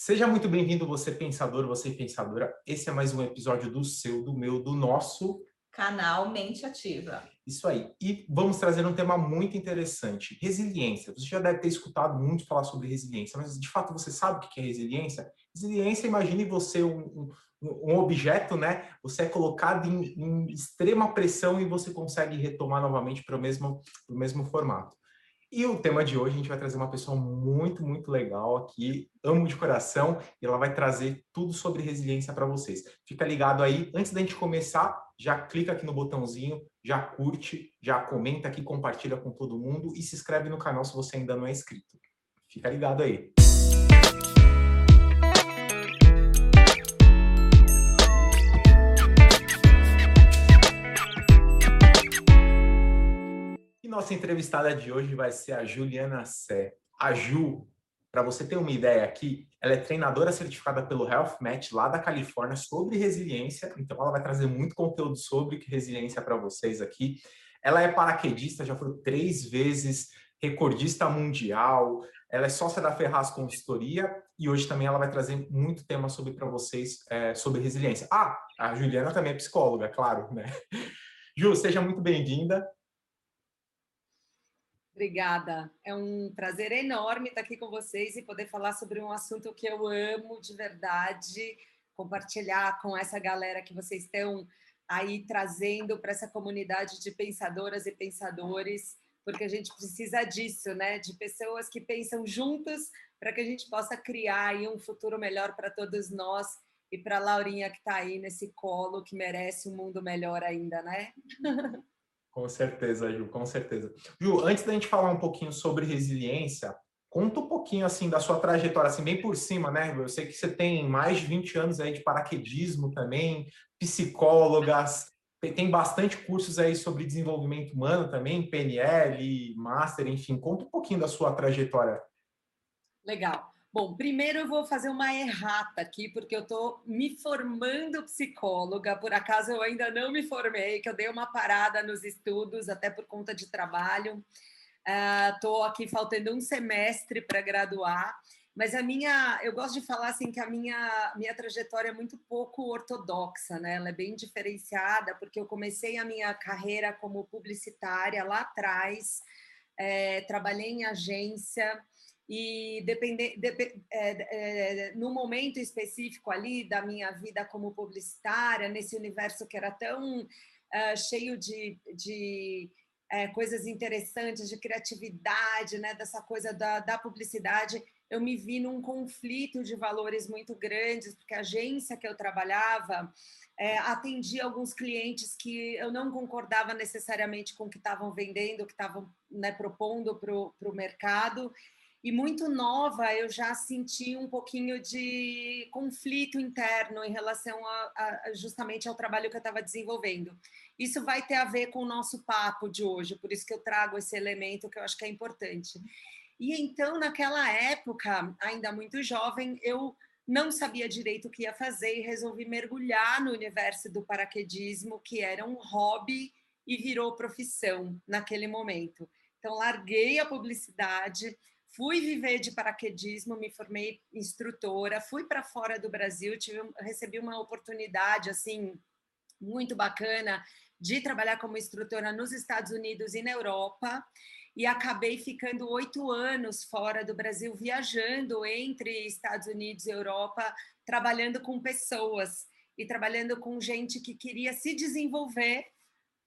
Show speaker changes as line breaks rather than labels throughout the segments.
Seja muito bem-vindo, você pensador, você pensadora. Esse é mais um episódio do seu, do meu, do nosso
canal Mente Ativa.
Isso aí. E vamos trazer um tema muito interessante: resiliência. Você já deve ter escutado muito falar sobre resiliência, mas de fato você sabe o que é resiliência? Resiliência, imagine você um, um, um objeto, né? Você é colocado em, em, extrema pressão e você consegue retomar novamente para o mesmo, mesmo formato. E o tema de hoje a gente vai trazer uma pessoa muito, muito legal aqui, amo de coração, e ela vai trazer tudo sobre resiliência para vocês. Fica ligado aí, antes da gente começar, já clica aqui no botãozinho, já curte, já comenta aqui, compartilha com todo mundo e se inscreve no canal se você ainda não é inscrito. Fica ligado aí. Nossa entrevistada de hoje vai ser a Juliana Sé. A Ju, para você ter uma ideia aqui, ela é treinadora certificada pelo Health Match lá da Califórnia sobre resiliência, então ela vai trazer muito conteúdo sobre resiliência para vocês aqui. Ela é paraquedista, já foi três vezes recordista mundial, ela é sócia da Ferraz Consultoria e hoje também ela vai trazer muito tema sobre para vocês é, sobre resiliência. Ah, a Juliana também é psicóloga, claro, né? Ju, seja muito bem-vinda.
Obrigada. É um prazer enorme estar aqui com vocês e poder falar sobre um assunto que eu amo de verdade, compartilhar com essa galera que vocês estão aí trazendo para essa comunidade de pensadoras e pensadores, porque a gente precisa disso, né? De pessoas que pensam juntas para que a gente possa criar aí um futuro melhor para todos nós e para a Laurinha que está aí nesse colo que merece um mundo melhor ainda, né?
Com certeza, Ju, com certeza. Ju, antes da gente falar um pouquinho sobre resiliência, conta um pouquinho assim da sua trajetória, assim, bem por cima, né? Eu sei que você tem mais de 20 anos aí de paraquedismo também, psicólogas, tem bastante cursos aí sobre desenvolvimento humano também, PNL, Master, enfim. Conta um pouquinho da sua trajetória.
Legal. Bom, primeiro eu vou fazer uma errata aqui, porque eu estou me formando psicóloga, por acaso eu ainda não me formei, que eu dei uma parada nos estudos, até por conta de trabalho. Estou uh, aqui faltando um semestre para graduar, mas a minha, eu gosto de falar assim que a minha, minha trajetória é muito pouco ortodoxa, né? Ela é bem diferenciada, porque eu comecei a minha carreira como publicitária lá atrás, é, trabalhei em agência, e depender, dep é, é, no momento específico ali da minha vida como publicitária, nesse universo que era tão uh, cheio de, de é, coisas interessantes, de criatividade, né, dessa coisa da, da publicidade, eu me vi num conflito de valores muito grandes, porque a agência que eu trabalhava é, atendia alguns clientes que eu não concordava necessariamente com o que estavam vendendo, o que estavam né, propondo para o mercado, e muito nova eu já senti um pouquinho de conflito interno em relação a, a justamente ao trabalho que eu estava desenvolvendo. Isso vai ter a ver com o nosso papo de hoje, por isso que eu trago esse elemento que eu acho que é importante. E então, naquela época, ainda muito jovem, eu não sabia direito o que ia fazer e resolvi mergulhar no universo do paraquedismo, que era um hobby e virou profissão naquele momento. Então, larguei a publicidade, fui viver de paraquedismo, me formei instrutora, fui para fora do Brasil, tive, recebi uma oportunidade assim muito bacana de trabalhar como instrutora nos Estados Unidos e na Europa e acabei ficando oito anos fora do Brasil, viajando entre Estados Unidos e Europa, trabalhando com pessoas e trabalhando com gente que queria se desenvolver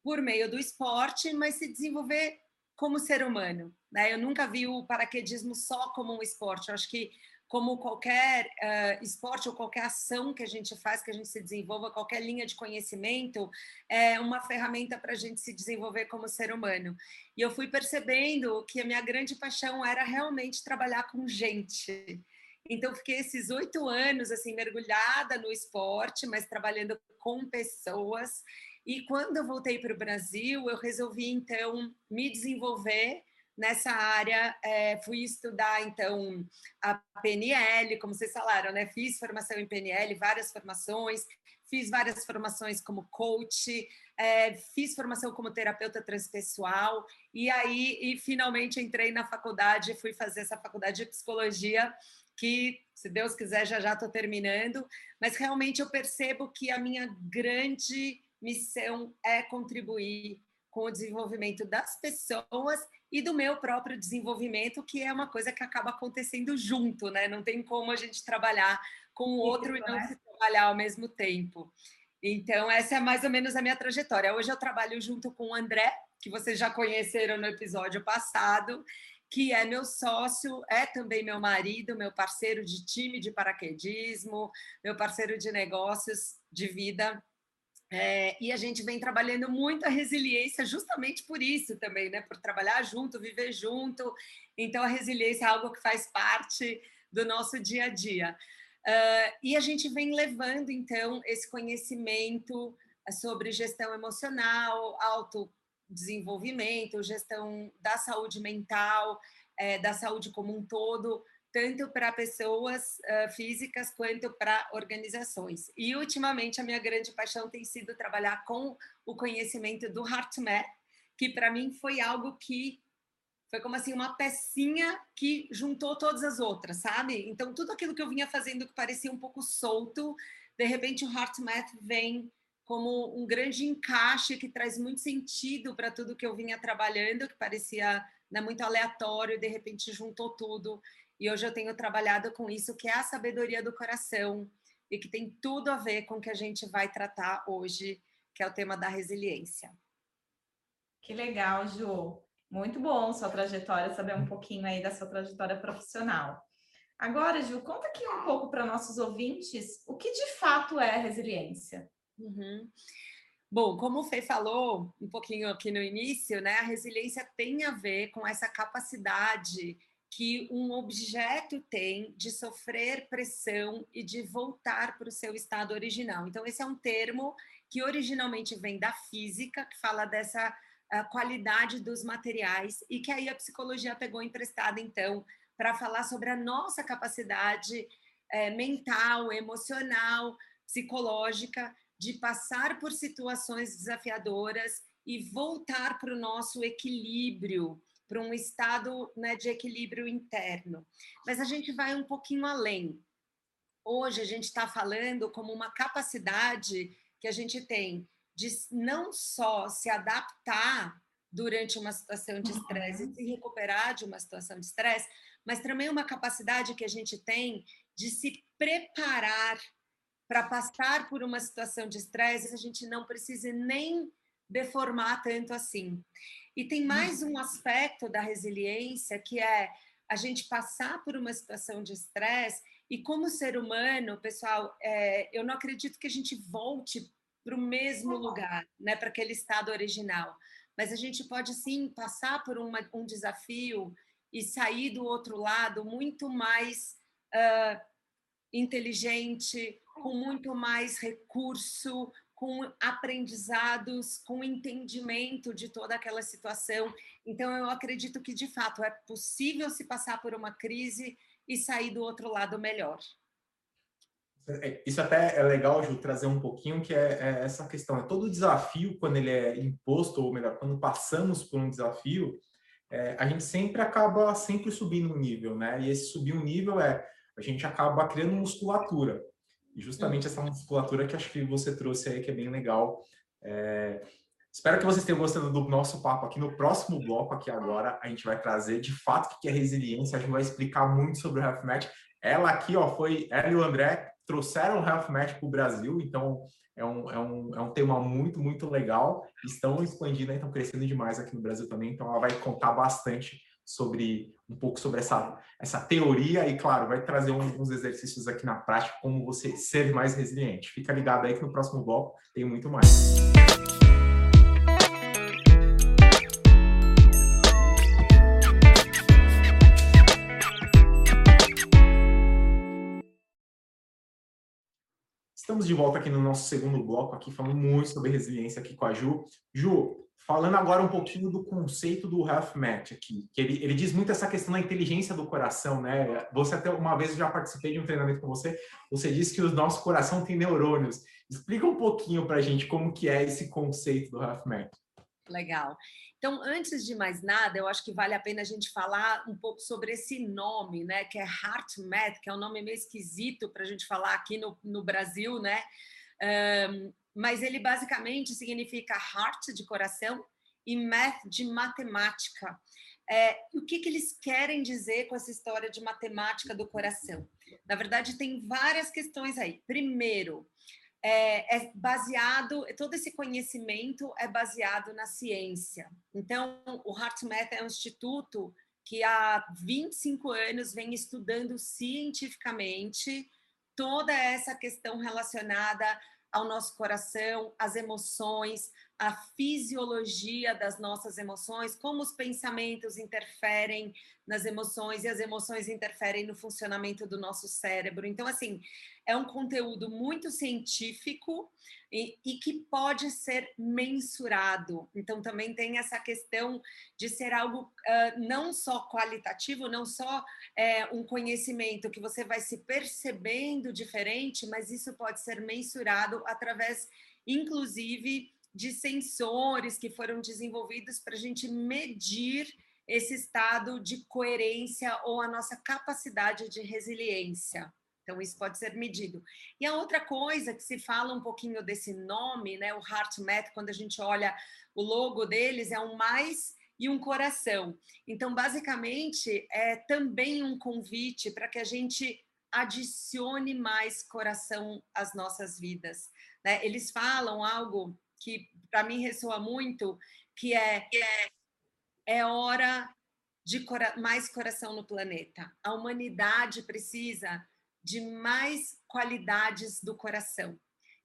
por meio do esporte, mas se desenvolver como ser humano. Né? Eu nunca vi o paraquedismo só como um esporte. Eu acho que como qualquer uh, esporte ou qualquer ação que a gente faz, que a gente se desenvolva, qualquer linha de conhecimento, é uma ferramenta para a gente se desenvolver como ser humano. E eu fui percebendo que a minha grande paixão era realmente trabalhar com gente. Então, fiquei esses oito anos assim mergulhada no esporte, mas trabalhando com pessoas. E quando eu voltei para o Brasil, eu resolvi então me desenvolver nessa área. É, fui estudar então a PNL, como vocês falaram, né? Fiz formação em PNL, várias formações, fiz várias formações como coach, é, fiz formação como terapeuta transpessoal e aí e finalmente entrei na faculdade, fui fazer essa faculdade de psicologia que, se Deus quiser, já já estou terminando, mas realmente eu percebo que a minha grande missão é contribuir com o desenvolvimento das pessoas e do meu próprio desenvolvimento, que é uma coisa que acaba acontecendo junto, né? Não tem como a gente trabalhar com o outro e não se trabalhar ao mesmo tempo. Então, essa é mais ou menos a minha trajetória. Hoje eu trabalho junto com o André, que vocês já conheceram no episódio passado, que é meu sócio, é também meu marido, meu parceiro de time de paraquedismo, meu parceiro de negócios de vida. É, e a gente vem trabalhando muito a resiliência justamente por isso também, né? Por trabalhar junto, viver junto. Então, a resiliência é algo que faz parte do nosso dia a dia. Uh, e a gente vem levando, então, esse conhecimento sobre gestão emocional, autodesenvolvimento, gestão da saúde mental, é, da saúde como um todo, tanto para pessoas uh, físicas quanto para organizações. E, ultimamente, a minha grande paixão tem sido trabalhar com o conhecimento do HeartMath, que para mim foi algo que foi como assim uma pecinha que juntou todas as outras, sabe? Então tudo aquilo que eu vinha fazendo que parecia um pouco solto, de repente o HeartMath vem como um grande encaixe que traz muito sentido para tudo que eu vinha trabalhando, que parecia né, muito aleatório, de repente juntou tudo. E hoje eu tenho trabalhado com isso, que é a sabedoria do coração, e que tem tudo a ver com o que a gente vai tratar hoje, que é o tema da resiliência.
Que legal, Ju. Muito bom sua trajetória, saber um pouquinho aí da sua trajetória profissional. Agora, Ju, conta aqui um pouco para nossos ouvintes o que de fato é resiliência.
Uhum. Bom, como o Fê falou um pouquinho aqui no início, né, a resiliência tem a ver com essa capacidade que um objeto tem de sofrer pressão e de voltar para o seu estado original. Então, esse é um termo que originalmente vem da física, que fala dessa a qualidade dos materiais e que aí a psicologia pegou emprestada, então, para falar sobre a nossa capacidade é, mental, emocional, psicológica de passar por situações desafiadoras e voltar para o nosso equilíbrio, para um estado né, de equilíbrio interno. Mas a gente vai um pouquinho além. Hoje a gente está falando como uma capacidade que a gente tem de não só se adaptar durante uma situação de estresse uhum. e se recuperar de uma situação de estresse, mas também uma capacidade que a gente tem de se preparar para passar por uma situação de estresse, a gente não precisa nem deformar tanto assim. E tem mais um aspecto da resiliência que é a gente passar por uma situação de estresse e como ser humano, pessoal, é, eu não acredito que a gente volte para o mesmo lugar, né, para aquele estado original. Mas a gente pode sim passar por uma, um desafio e sair do outro lado muito mais uh, inteligente, com muito mais recurso, com aprendizados, com entendimento de toda aquela situação. Então, eu acredito que, de fato, é possível se passar por uma crise e sair do outro lado melhor.
É, isso até é legal, Ju, trazer um pouquinho, que é, é, essa questão. É todo desafio, quando ele é imposto, ou melhor, quando passamos por um desafio, é, a gente sempre acaba sempre subindo um nível, né? E esse subir um nível é a gente acaba criando musculatura. E justamente essa musculatura que acho que você trouxe aí, que é bem legal. É, espero que vocês tenham gostado do nosso papo aqui. No próximo bloco, aqui agora, a gente vai trazer de fato o que é resiliência. A gente vai explicar muito sobre o Health Match. Ela aqui, ó, foi ela e o André trouxeram o Health Match para o Brasil, então é um, é, um, é um tema muito, muito legal. Estão expandindo, estão crescendo demais aqui no Brasil também, então ela vai contar bastante sobre um pouco sobre essa, essa teoria e, claro, vai trazer uns exercícios aqui na prática, como você ser mais resiliente. Fica ligado aí que no próximo bloco tem muito mais. Estamos de volta aqui no nosso segundo bloco, aqui falando muito sobre resiliência aqui com a Ju. Ju, falando agora um pouquinho do conceito do Health Match aqui, que ele, ele diz muito essa questão da inteligência do coração, né? Você até uma vez já participei de um treinamento com você, você disse que o nosso coração tem neurônios. Explica um pouquinho para a gente como que é esse conceito do Health Match.
Legal. Então, antes de mais nada, eu acho que vale a pena a gente falar um pouco sobre esse nome, né? Que é HeartMath, que é um nome meio esquisito para a gente falar aqui no, no Brasil, né? Um, mas ele basicamente significa heart de coração e math de matemática. É, o que, que eles querem dizer com essa história de matemática do coração? Na verdade, tem várias questões aí. Primeiro, é, é, baseado, todo esse conhecimento é baseado na ciência. Então, o HeartMath é um instituto que há 25 anos vem estudando cientificamente toda essa questão relacionada ao nosso coração, às emoções, a fisiologia das nossas emoções, como os pensamentos interferem nas emoções e as emoções interferem no funcionamento do nosso cérebro. Então, assim, é um conteúdo muito científico e, e, que pode ser mensurado. Então, também tem essa questão de ser algo uh, não só qualitativo, não só é, um conhecimento que você vai se percebendo diferente, mas isso pode ser mensurado através, inclusive, de sensores que foram desenvolvidos para a gente medir esse estado de coerência ou a nossa capacidade de resiliência. Então, isso pode ser medido. E a outra coisa que se fala um pouquinho desse nome, né, o HeartMath, quando a gente olha o logo deles, é um mais e um coração. Então, basicamente, é também um convite para que a gente adicione mais coração às nossas vidas. Né? Eles falam algo que para mim ressoa muito, que é é hora de cora mais coração no planeta. A humanidade precisa de mais qualidades do coração.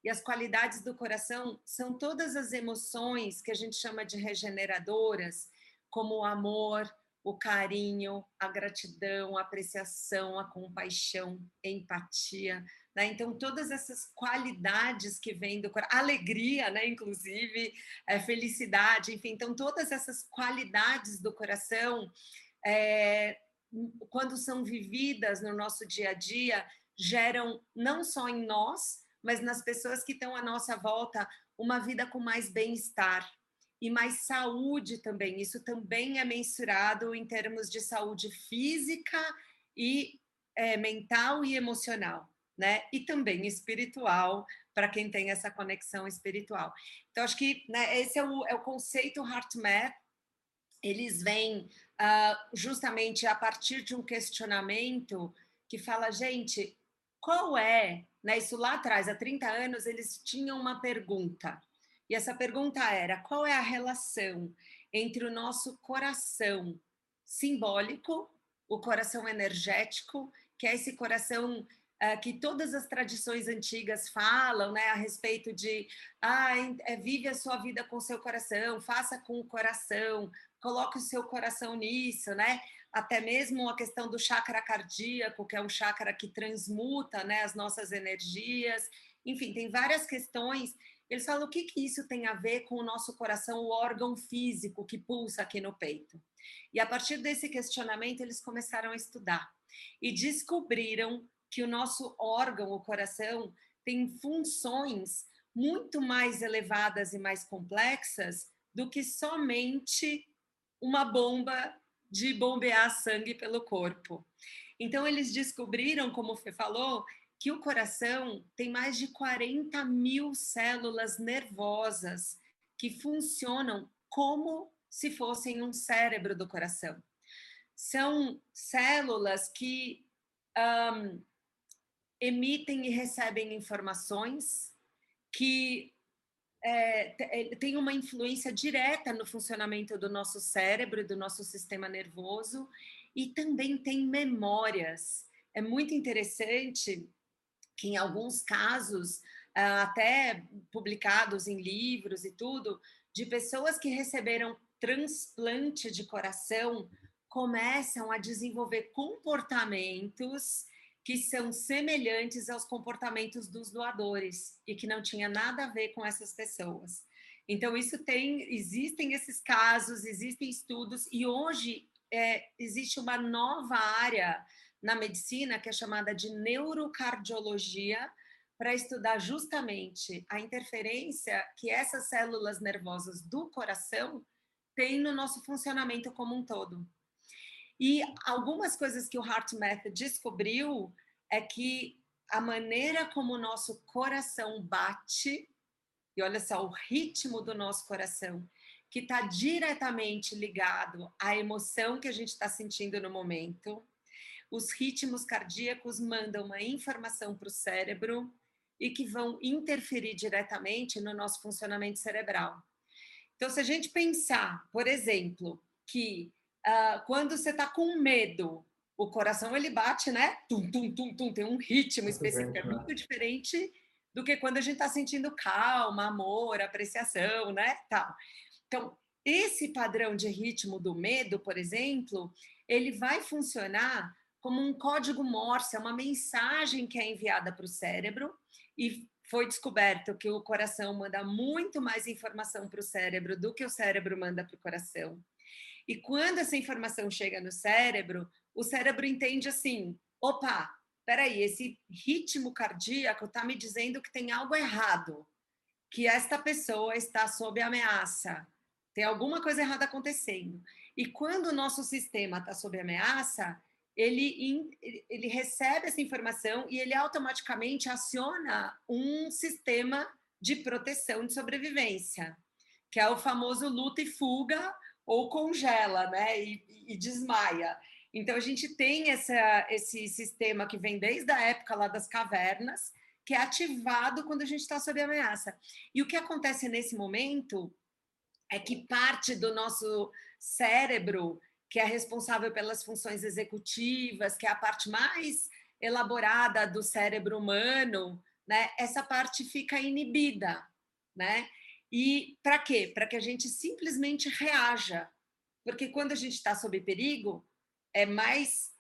E as qualidades do coração são todas as emoções que a gente chama de regeneradoras, como o amor, o carinho, a gratidão, a apreciação, a compaixão, a empatia, né? Então, todas essas qualidades que vêm do coração, alegria, né? inclusive, é, felicidade, enfim, então, todas essas qualidades do coração, é, quando são vividas no nosso dia a dia, geram não só em nós, mas nas pessoas que estão à nossa volta, uma vida com mais bem-estar e mais saúde também. Isso também é mensurado em termos de saúde física e é, mental e emocional né? E também espiritual, para quem tem essa conexão espiritual. Então, acho que né, esse é o, é o conceito HeartMath. Eles vêm uh, justamente a partir de um questionamento que fala, gente, qual é, né, isso lá atrás, há 30 anos, eles tinham uma pergunta. E essa pergunta era: qual é a relação entre o nosso coração simbólico, o coração energético, que é esse coração que todas as tradições antigas falam, né, a respeito de ah, vive a sua vida com seu coração, faça com o coração, coloque o seu coração nisso, né? Até mesmo a questão do chakra cardíaco, que é um chakra que transmuta, né, as nossas energias. Enfim, tem várias questões. Eles falam o que, que isso tem a ver com o nosso coração, o órgão físico que pulsa aqui no peito. E a partir desse questionamento, eles começaram a estudar e descobriram que o nosso órgão, o coração, tem funções muito mais elevadas e mais complexas do que somente uma bomba de bombear sangue pelo corpo. Então, eles descobriram, como o Fê falou, que o coração tem mais de 40 mil células nervosas que funcionam como se fossem um cérebro do coração. São células que um, emitem e recebem informações que é, é tem uma influência direta no funcionamento do nosso cérebro do nosso sistema nervoso e também tem memórias. É muito interessante que em alguns casos, ah, até publicados em livros e tudo, de pessoas que receberam transplante de coração começam a desenvolver comportamentos que são semelhantes aos comportamentos dos doadores e que não tinha nada a ver com essas pessoas. Então isso tem, existem esses casos, existem estudos e hoje é, existe uma nova área na medicina que é chamada de neurocardiologia para estudar justamente a interferência que essas células nervosas do coração têm no nosso funcionamento como um todo. E algumas coisas que o HeartMath descobriu é que a maneira como o nosso coração bate, e olha só, o ritmo do nosso coração, que está diretamente ligado à emoção que a gente está sentindo no momento. Os ritmos cardíacos mandam uma informação para o cérebro e que vão interferir diretamente no nosso funcionamento cerebral. Então, se a gente pensar, por exemplo, que uh, quando você está com medo, o coração ele bate, né? Tum, tum, tum, tum, tem um ritmo específico, é muito diferente do que quando a gente está sentindo calma, amor, apreciação, né? Tal. Então, esse padrão de ritmo do medo, por exemplo, ele vai funcionar como um código Morse, é uma mensagem que é enviada para o cérebro e foi descoberto que o coração manda muito mais informação para o cérebro do que o cérebro manda para o coração. E quando essa informação chega no cérebro, o cérebro entende assim: opa, peraí, esse ritmo cardíaco está me dizendo que tem algo errado, que esta pessoa está sob ameaça, tem alguma coisa errada acontecendo. E quando o nosso sistema está sob ameaça, ele, ele recebe essa informação e ele automaticamente aciona um sistema de proteção de sobrevivência, que é o famoso luta e fuga ou congela, né? E, e desmaia. Então, a gente tem essa, esse sistema que vem desde a época lá das cavernas, que é ativado quando a gente está sob ameaça. E o que acontece nesse momento é que parte do nosso cérebro, que é responsável pelas funções executivas, que é a parte mais elaborada do cérebro humano, né? Essa parte fica inibida, né? E para quê? Para que a gente simplesmente reaja. Porque quando a gente está sob perigo, é mais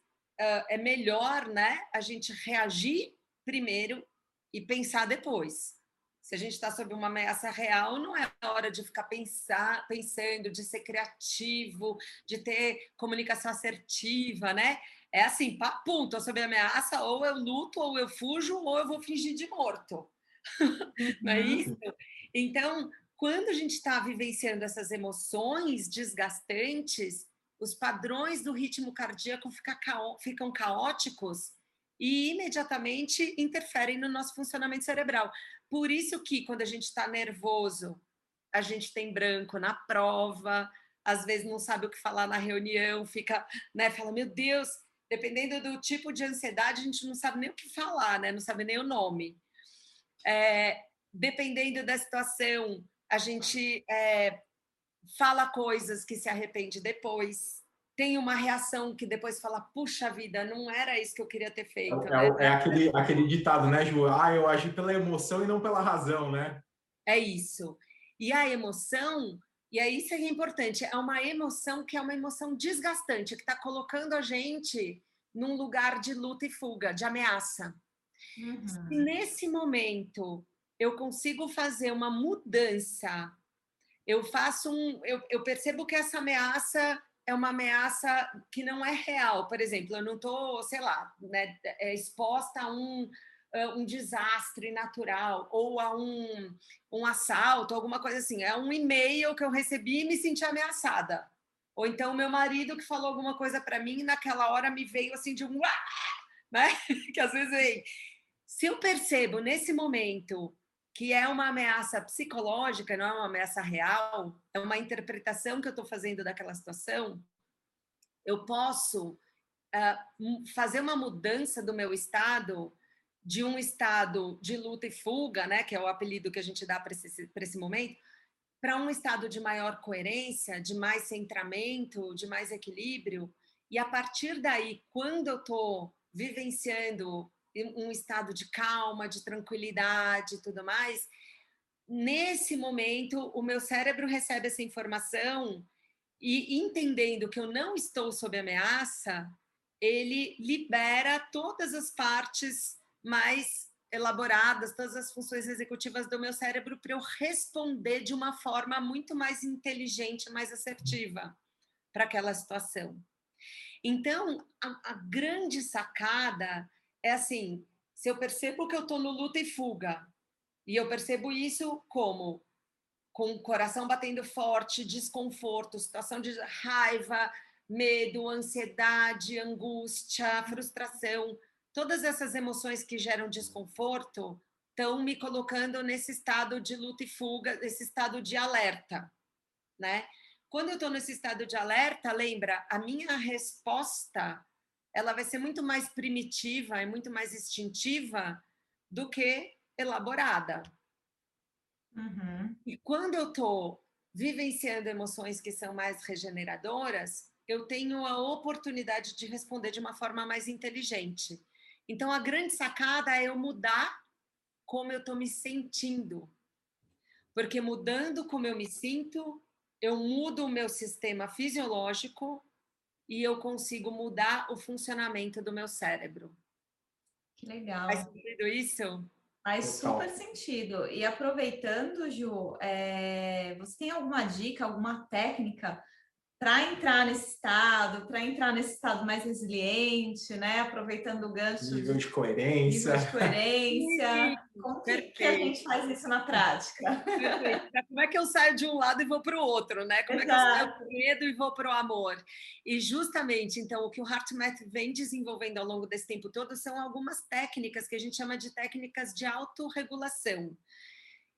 uh, é melhor, né, a gente reagir primeiro e pensar depois. Se a gente está sob uma ameaça real, não é hora de ficar pensar, pensando, de ser criativo, de ter comunicação assertiva, né? É assim, papum, tô sob ameaça, ou eu luto, ou eu fujo, ou eu vou fingir de morto. não é uhum. isso? Então, quando a gente está vivenciando essas emoções desgastantes, os padrões do ritmo cardíaco ficam caóticos e imediatamente interferem no nosso funcionamento cerebral. Por isso que quando a gente está nervoso, a gente tem branco na prova, às vezes não sabe o que falar na reunião, fica, né, fala, meu Deus, dependendo do tipo de ansiedade, a gente não sabe nem o que falar, né, não sabe nem o nome. É, dependendo da situação, a gente é, fala coisas que se arrepende depois, tem uma reação que depois fala, puxa vida, não era isso que eu queria ter feito.
É, né? é aquele, aquele ditado, né, Ju? Ah, eu agi pela emoção e não pela razão, né?
É isso. E a emoção, e aí isso é importante, é uma emoção que é uma emoção desgastante, que está colocando a gente num lugar de luta e fuga, de ameaça. Uhum. Se nesse momento eu consigo fazer uma mudança eu faço um. Eu, eu percebo que essa ameaça é uma ameaça que não é real. Por exemplo, eu não estou, sei lá, né, é exposta a um, um desastre natural ou a um, um assalto, alguma coisa assim. É um e-mail que eu recebi e me senti ameaçada. Ou então meu marido que falou alguma coisa para mim e naquela hora me veio assim de um né? que às vezes vem. Se eu percebo nesse momento que é uma ameaça psicológica, não é uma ameaça real, é uma interpretação que eu estou fazendo daquela situação, eu posso uh, fazer uma mudança do meu estado de um estado de luta e fuga, né, que é o apelido que a gente dá para esse, esse momento, para um estado de maior coerência, de mais centramento, de mais equilíbrio. E a partir daí, quando eu estou vivenciando um estado de calma, de tranquilidade e tudo mais, nesse momento o meu cérebro recebe essa informação e entendendo que eu não estou sob ameaça, ele libera todas as partes mais elaboradas, todas as funções executivas do meu cérebro para eu responder de uma forma muito mais inteligente, mais assertiva para aquela situação. Então, a, a grande sacada é assim, Se eu percebo que eu estou no luta e fuga, e eu percebo isso como com o coração batendo forte, desconforto, situação de raiva, medo, ansiedade, angústia, frustração, todas essas emoções que geram desconforto estão me colocando nesse estado de luta e fuga, nesse estado de alerta, né? Quando eu estou nesse estado de alerta, lembra, a minha resposta ela vai ser muito mais primitiva e muito mais instintiva do que elaborada. Uhum. E quando eu estou vivenciando emoções que são mais regeneradoras, eu tenho a oportunidade de responder de uma forma mais inteligente. Então, a grande sacada é eu mudar como eu estou me sentindo. Porque mudando como eu me sinto, eu mudo o meu sistema fisiológico e eu consigo mudar o funcionamento do meu cérebro.
Que legal.
Faz sentido isso?
Faz Total. super sentido. E aproveitando, Ju, é, você tem alguma dica, alguma técnica para entrar nesse estado, para entrar nesse estado mais resiliente, né? Aproveitando o gancho.
Nível de, de coerência.
Nível de coerência. Como que, que, a gente faz isso na prática?
Perfeito. Como é que eu saio de um lado e vou para o outro, né? Como Exato. é que eu saio do medo e vou para o amor? E justamente, então, o que o HeartMath vem desenvolvendo ao longo desse tempo todo são algumas técnicas que a gente chama de técnicas de autorregulação.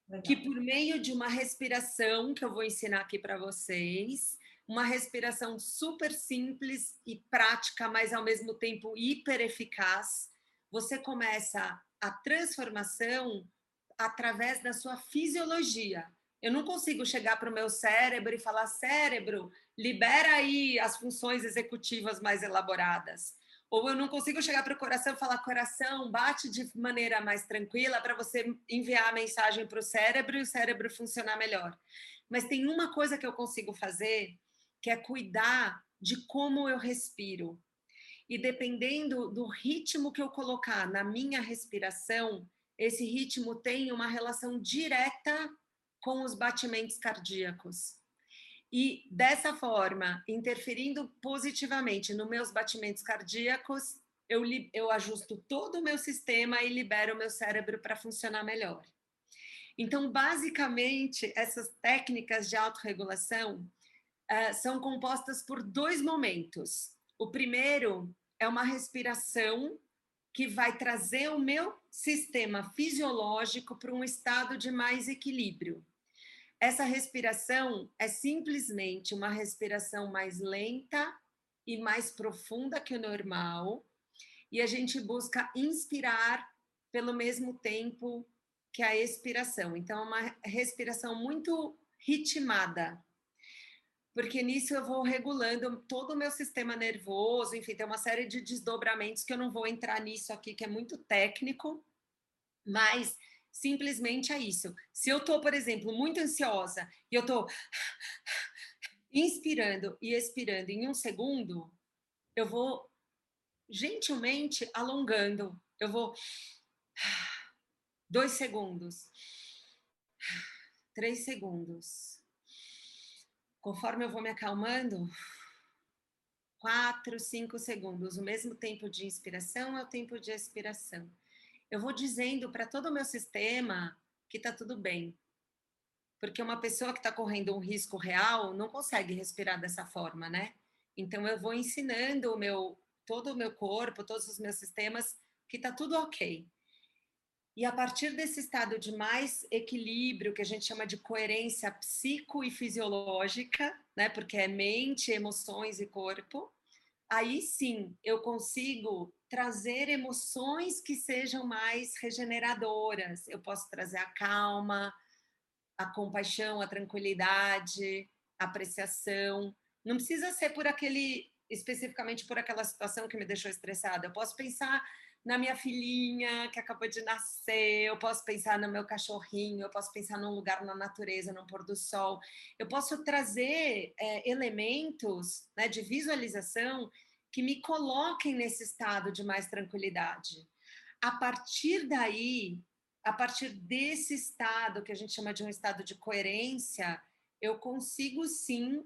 Legal. Que por meio de uma respiração que eu vou ensinar aqui para vocês, uma respiração super simples e prática, mas ao mesmo tempo hiper eficaz, você começa a transformação através da sua fisiologia. Eu não consigo chegar para o meu cérebro e falar: cérebro, libera aí as funções executivas mais elaboradas. Ou eu não consigo chegar para o coração e falar: coração, bate de maneira mais tranquila para você enviar a mensagem para o cérebro e o cérebro funcionar melhor. Mas tem uma coisa que eu consigo fazer que é cuidar de como eu respiro. E dependendo do ritmo que eu colocar na minha respiração, esse ritmo tem uma relação direta com os batimentos cardíacos. E dessa forma, interferindo positivamente nos meus batimentos cardíacos, eu, eu ajusto todo o meu sistema e libero o meu cérebro para funcionar melhor. Então, basicamente, essas técnicas de autorregulação uh, são compostas por dois momentos. O primeiro é uma respiração que vai trazer o meu sistema fisiológico para um estado de mais equilíbrio. Essa respiração é simplesmente uma respiração mais lenta e mais profunda que o normal, e a gente busca inspirar pelo mesmo tempo que a expiração. Então, é uma respiração muito ritmada porque nisso eu vou regulando todo o meu sistema nervoso, enfim, tem uma série de desdobramentos que eu não vou entrar nisso aqui, que é muito técnico, mas simplesmente é isso. Se eu tô, por exemplo, muito ansiosa e eu tô inspirando e expirando em um segundo, eu vou gentilmente alongando. Eu vou dois segundos, três segundos Conforme eu vou me acalmando, quatro, cinco segundos, o mesmo tempo de inspiração é o tempo de expiração. Eu vou dizendo para todo o meu sistema que está tudo bem. Porque uma pessoa que está correndo um risco real não consegue respirar dessa forma, né? Então eu vou ensinando o meu todo o meu corpo, todos os meus sistemas que está tudo ok. E a partir desse estado de mais equilíbrio, que a gente chama de coerência psico e fisiológica, né, porque é mente, emoções e corpo, aí sim eu consigo trazer emoções que sejam mais regeneradoras. Eu posso trazer a calma, a compaixão, a tranquilidade, a apreciação. Não precisa ser por aquele especificamente por aquela situação que me deixou estressada. Eu posso pensar na minha filhinha que acabou de nascer, eu posso pensar no meu cachorrinho, eu posso pensar num lugar na natureza, no pôr do sol. Eu posso trazer é, elementos né, de visualização que me coloquem nesse estado de mais tranquilidade. A partir daí, a partir desse estado, que a gente chama de um estado de coerência, eu consigo sim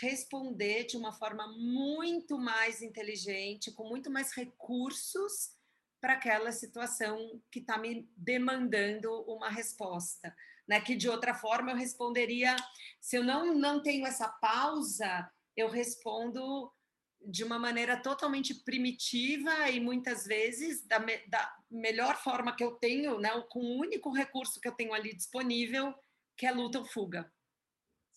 responder de uma forma muito mais inteligente, com muito mais recursos para aquela situação que está me demandando uma resposta. Né? Que de outra forma eu responderia, se eu não, não tenho essa pausa, eu respondo de uma maneira totalmente primitiva e muitas vezes da, me, da melhor forma que eu tenho, né, com o único recurso que eu tenho ali disponível, que é luta ou fuga.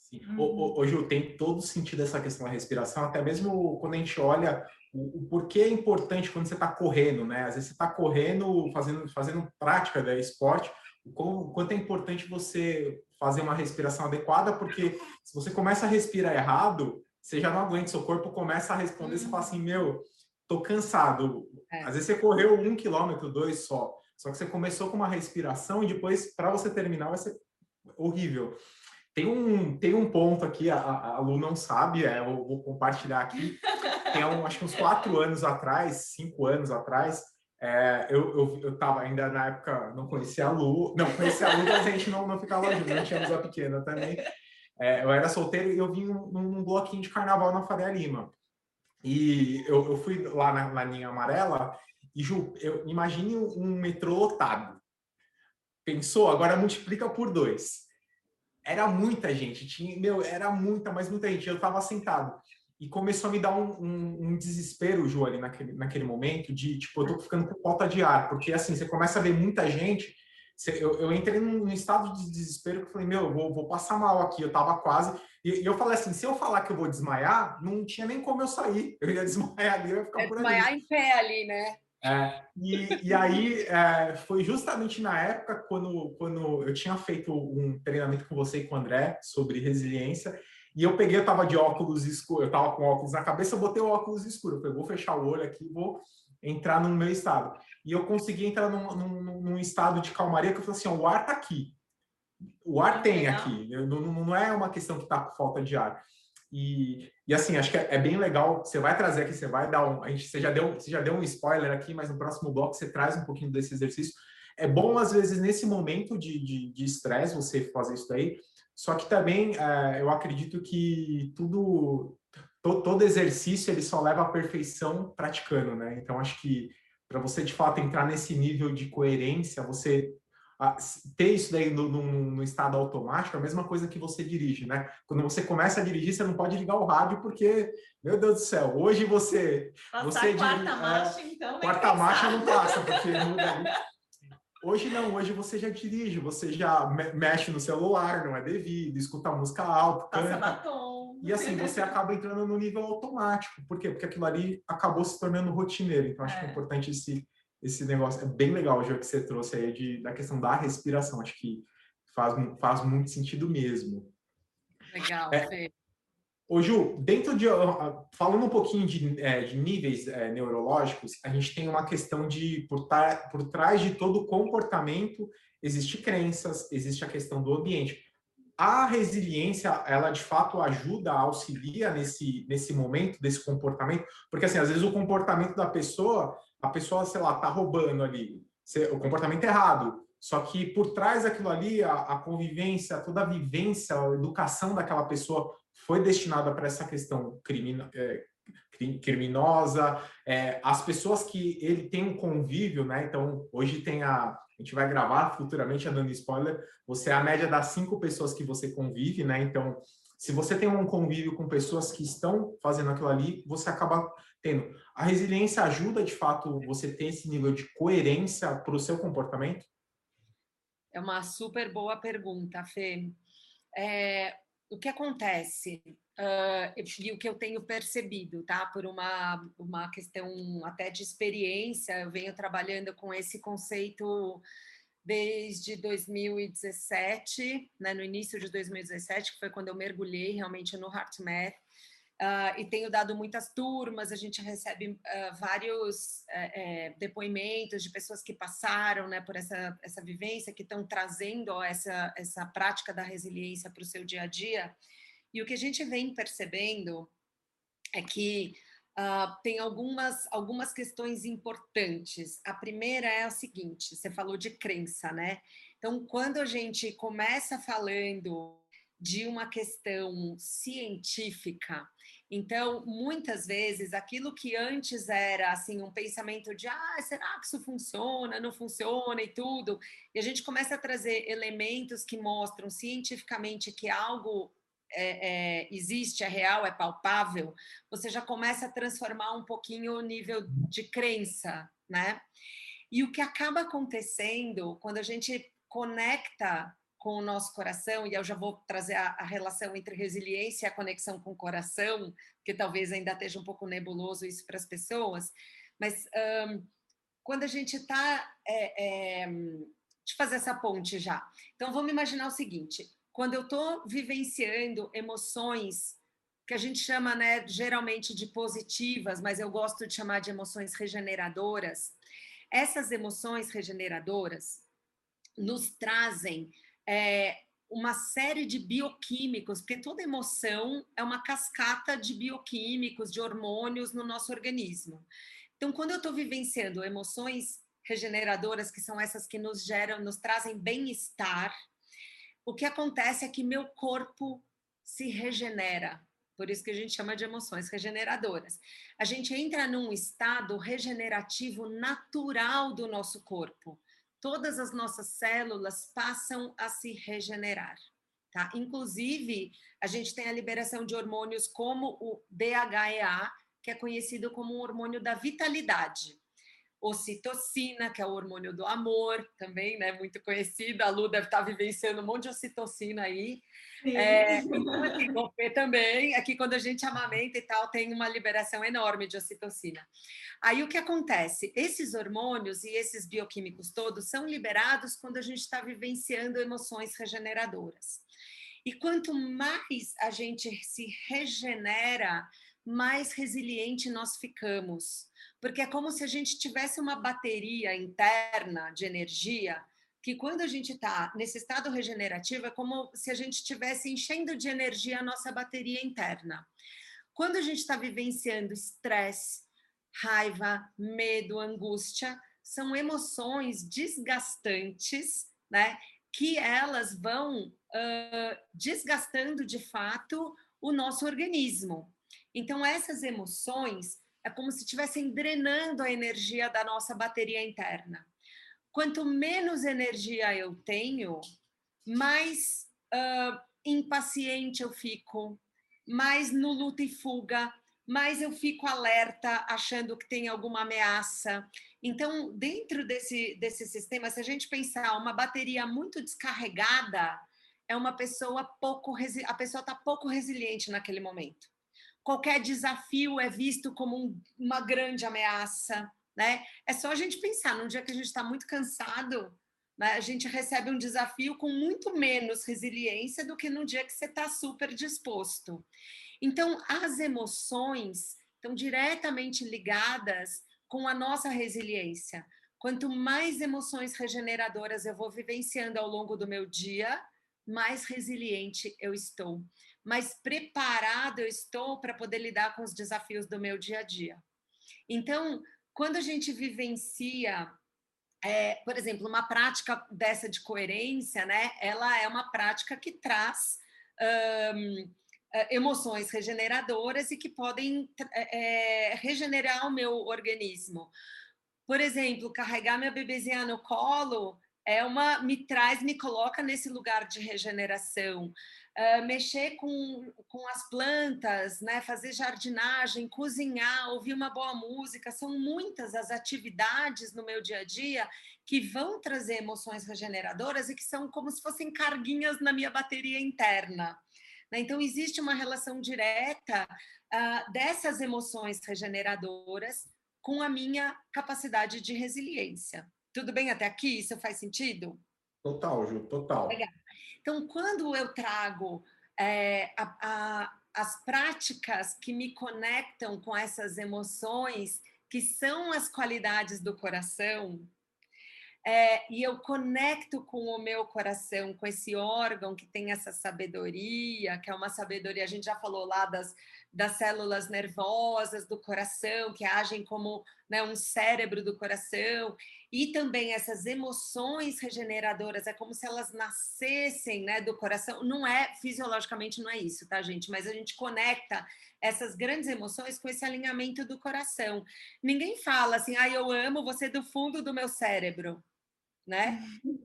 Sim. Uhum. Hoje tem todo sentido essa questão da respiração, até mesmo quando a gente olha o, o porquê é importante quando você está correndo, né? Às vezes você está correndo, fazendo, fazendo prática da esporte, o quanto é importante você fazer uma respiração adequada, porque se você começa a respirar errado, você já não aguenta, seu corpo começa a responder, uhum. você fala assim, meu, tô cansado. É. Às vezes você correu um quilômetro, dois só, só que você começou com uma respiração e depois, para você terminar, vai ser horrível. Tem um, tem um ponto aqui, a, a Lu não sabe, é, eu vou compartilhar aqui. Tem um, acho que uns quatro anos atrás, cinco anos atrás, é, eu, eu, eu tava ainda na época, não conhecia a Lu, não, conhecia a Lu, mas a gente não, não ficava junto, não tínhamos a pequena também. É, eu era solteiro e eu vim num, num, bloquinho de carnaval na Faria Lima. E eu, eu fui lá na, na linha amarela e, Ju, eu imagine um metrô lotado. Pensou? Agora multiplica por dois era muita gente, tinha, meu, era muita, mas muita gente. Eu tava sentado e começou a me dar um, um, um, desespero, Ju, ali naquele, naquele momento, de tipo, eu tô ficando com falta de ar, porque assim, você começa a ver muita gente. Você, eu, eu, entrei num, num, estado de desespero que eu falei, meu, eu vou, vou passar mal aqui, eu tava quase. E, e, eu falei assim: se eu falar que eu vou desmaiar, não tinha nem como eu sair. Eu ia desmaiar ali, eu ia ficar é por
ali. Desmaiar em pé ali, né?
É, e, e, aí é, foi justamente na época quando, quando eu tinha feito um treinamento com você e com o André sobre resiliência, e eu peguei, eu tava de óculos escuro, eu tava com óculos na cabeça, eu botei o óculos escuro, eu falei, vou fechar o olho aqui, vou entrar no meu estado. E eu consegui entrar num, num, num estado de calmaria que eu falei assim, o ar tá aqui. O ar tem aqui, não, não é uma questão que tá com falta de ar. E, e assim, acho que é, é, bem legal. Você vai trazer aqui, você vai dar um. A gente, você, já deu, você já deu um spoiler aqui, mas no próximo bloco você traz um pouquinho desse exercício. É bom, às vezes, nesse momento de estresse, você fazer isso aí. Só que também é, eu acredito que tudo. To, todo exercício ele só leva à perfeição praticando, né? Então, acho que para você de fato entrar nesse nível de coerência, você ter isso daí no, no, no, estado automático é a mesma coisa que você dirige, né? Quando você começa a dirigir, você não pode ligar o rádio porque, meu Deus do céu, hoje você...
Passar
você
quarta dirige, marcha, é, então...
Quarta marcha não passa, porque Hoje não, hoje você já dirige, você já mexe no celular, não é devido, escuta música alta,
canta. Batom.
E assim, você acaba entrando no nível automático. Por quê? Porque aquilo ali acabou se tornando rotineiro. Então, acho é. que é importante esse esse negócio. É bem legal o jogo que você trouxe aí de, da questão da respiração. Acho que faz, faz muito sentido mesmo.
Legal, é,
Ô Ju, dentro de. Falando um pouquinho de, é, de níveis é, neurológicos, a gente tem uma questão de, por, tar, por trás de todo comportamento, existe crenças, existe a questão do ambiente. A resiliência, ela de fato ajuda, auxilia nesse, nesse momento desse comportamento, porque assim, às vezes o comportamento da pessoa a pessoa, sei lá, tá roubando ali, o comportamento é errado. Só que por trás daquilo ali, a, a convivência, toda a vivência, a educação daquela pessoa foi destinada para essa questão crimina, é, criminosa. É, as pessoas que ele tem um convívio, né? Então, hoje tem a. A gente vai gravar futuramente, dando spoiler. Você é a média das cinco pessoas que você convive, né? Então, se você tem um convívio com pessoas que estão fazendo aquilo ali, você acaba tendo. A resiliência ajuda, de fato, você ter esse nível de coerência para o seu comportamento?
É uma super boa pergunta, Fê. É, o que acontece uh, o que eu tenho percebido, tá? Por uma, uma questão até de experiência, eu venho trabalhando com esse conceito desde 2017, né, no início de 2017, que foi quando eu mergulhei realmente no HeartMath, Uh, e tenho dado muitas turmas, a gente recebe uh, vários uh, depoimentos de pessoas que passaram né, por essa, essa vivência, que estão trazendo ó, essa, essa prática da resiliência para o seu dia a dia. E o que a gente vem percebendo é que tem algumas, algumas questões importantes. A primeira é o seguinte: você falou de crença, né? Então, quando a gente começa falando de uma questão científica Então, muitas vezes, aquilo que antes era assim um pensamento de ah, será que isso funciona, não funciona e tudo, e a gente começa a trazer elementos que mostram cientificamente que algo é, é, existe, é real, é palpável, você já começa a transformar um pouquinho o nível de crença, né? E o que acaba acontecendo quando a gente conecta com o nosso coração, e eu já vou trazer a, a, relação entre resiliência e a conexão com o coração, que talvez ainda esteja um pouco nebuloso isso para as pessoas, mas um, quando a gente está. É, é, deixa eu fazer essa ponte já. Então, vamos imaginar o seguinte: quando eu estou vivenciando emoções que a gente chama, né, geralmente de positivas, mas eu gosto de chamar de emoções regeneradoras, essas emoções regeneradoras nos trazem é, uma série de bioquímicos, porque toda emoção é uma cascata de bioquímicos, de hormônios no nosso organismo. Então, quando eu estou vivenciando emoções regeneradoras, que são essas que nos geram, nos trazem bem-estar, o que acontece é que meu corpo se regenera. Por isso que a gente chama de emoções regeneradoras. A gente entra num estado regenerativo natural do nosso corpo todas as nossas células passam a se regenerar. Tá? Inclusive, a gente tem a liberação de hormônios como o DHEA, que é conhecido como um hormônio da vitalidade ocitocina, que é o hormônio do amor, também, né? Muito conhecido. A Lu deve estar vivenciando um monte de ocitocina aí. É, então, assim, você também, aqui quando a gente amamenta e tal, tem uma liberação enorme de ocitocina. Aí o que acontece? Esses hormônios e esses bioquímicos todos são liberados quando a gente está vivenciando emoções regeneradoras. E quanto mais a gente se regenera, mais resiliente nós ficamos porque é como se a gente tivesse uma bateria interna de energia que quando a gente está nesse estado regenerativo é como se a gente estivesse enchendo de energia a nossa bateria interna. Quando a gente está vivenciando estresse, raiva, medo, angústia, são emoções desgastantes, né? Que elas vão uh, desgastando de fato o nosso organismo. Então, essas emoções é como se estivessem drenando a energia da nossa bateria interna. Quanto menos energia eu tenho, mais uh, impaciente eu fico, mais no luta e fuga, mais eu fico alerta, achando que tem alguma ameaça. Então, dentro desse, desse sistema, se a gente pensar uma bateria muito descarregada, é uma pessoa pouco a pessoa está pouco resiliente naquele momento qualquer desafio é visto como um, uma grande ameaça, né? É só a gente pensar, num dia que a gente está muito cansado, né, a gente recebe um desafio com muito menos resiliência do que no dia que você está super disposto. Então, as emoções estão diretamente ligadas com a nossa resiliência. Quanto mais emoções regeneradoras eu vou vivenciando ao longo do meu dia, mais resiliente eu estou mais preparado eu estou para poder lidar com os desafios do meu dia a dia. Então, quando a gente vivencia, é, por exemplo, uma prática dessa de coerência, né? Ela é uma prática que traz um, emoções regeneradoras e que podem é, regenerar o meu organismo. Por exemplo, carregar minha bebezinha no colo é uma me traz, me coloca nesse lugar de regeneração. Uh, mexer com, com as plantas, né, fazer jardinagem, cozinhar, ouvir uma boa música, são muitas as atividades no meu dia a dia que vão trazer emoções regeneradoras e que são como se fossem carguinhas na minha bateria interna. Né? Então, existe uma relação direta uh, dessas emoções regeneradoras com a minha capacidade de resiliência. Tudo bem até aqui? Isso faz sentido?
Total, Ju, total.
Legal. Então, quando eu trago é, a, a, as práticas que me conectam com essas emoções, que são as qualidades do coração, é, e eu conecto com o meu coração, com esse órgão que tem essa sabedoria, que é uma sabedoria, a gente já falou lá das, das células nervosas do coração, que agem como né, um cérebro do coração, e também essas emoções regeneradoras, é como se elas nascessem né, do coração. Não é, fisiologicamente não é isso, tá, gente? Mas a gente conecta essas grandes emoções com esse alinhamento do coração. Ninguém fala assim, ah, eu amo você do fundo do meu cérebro, né?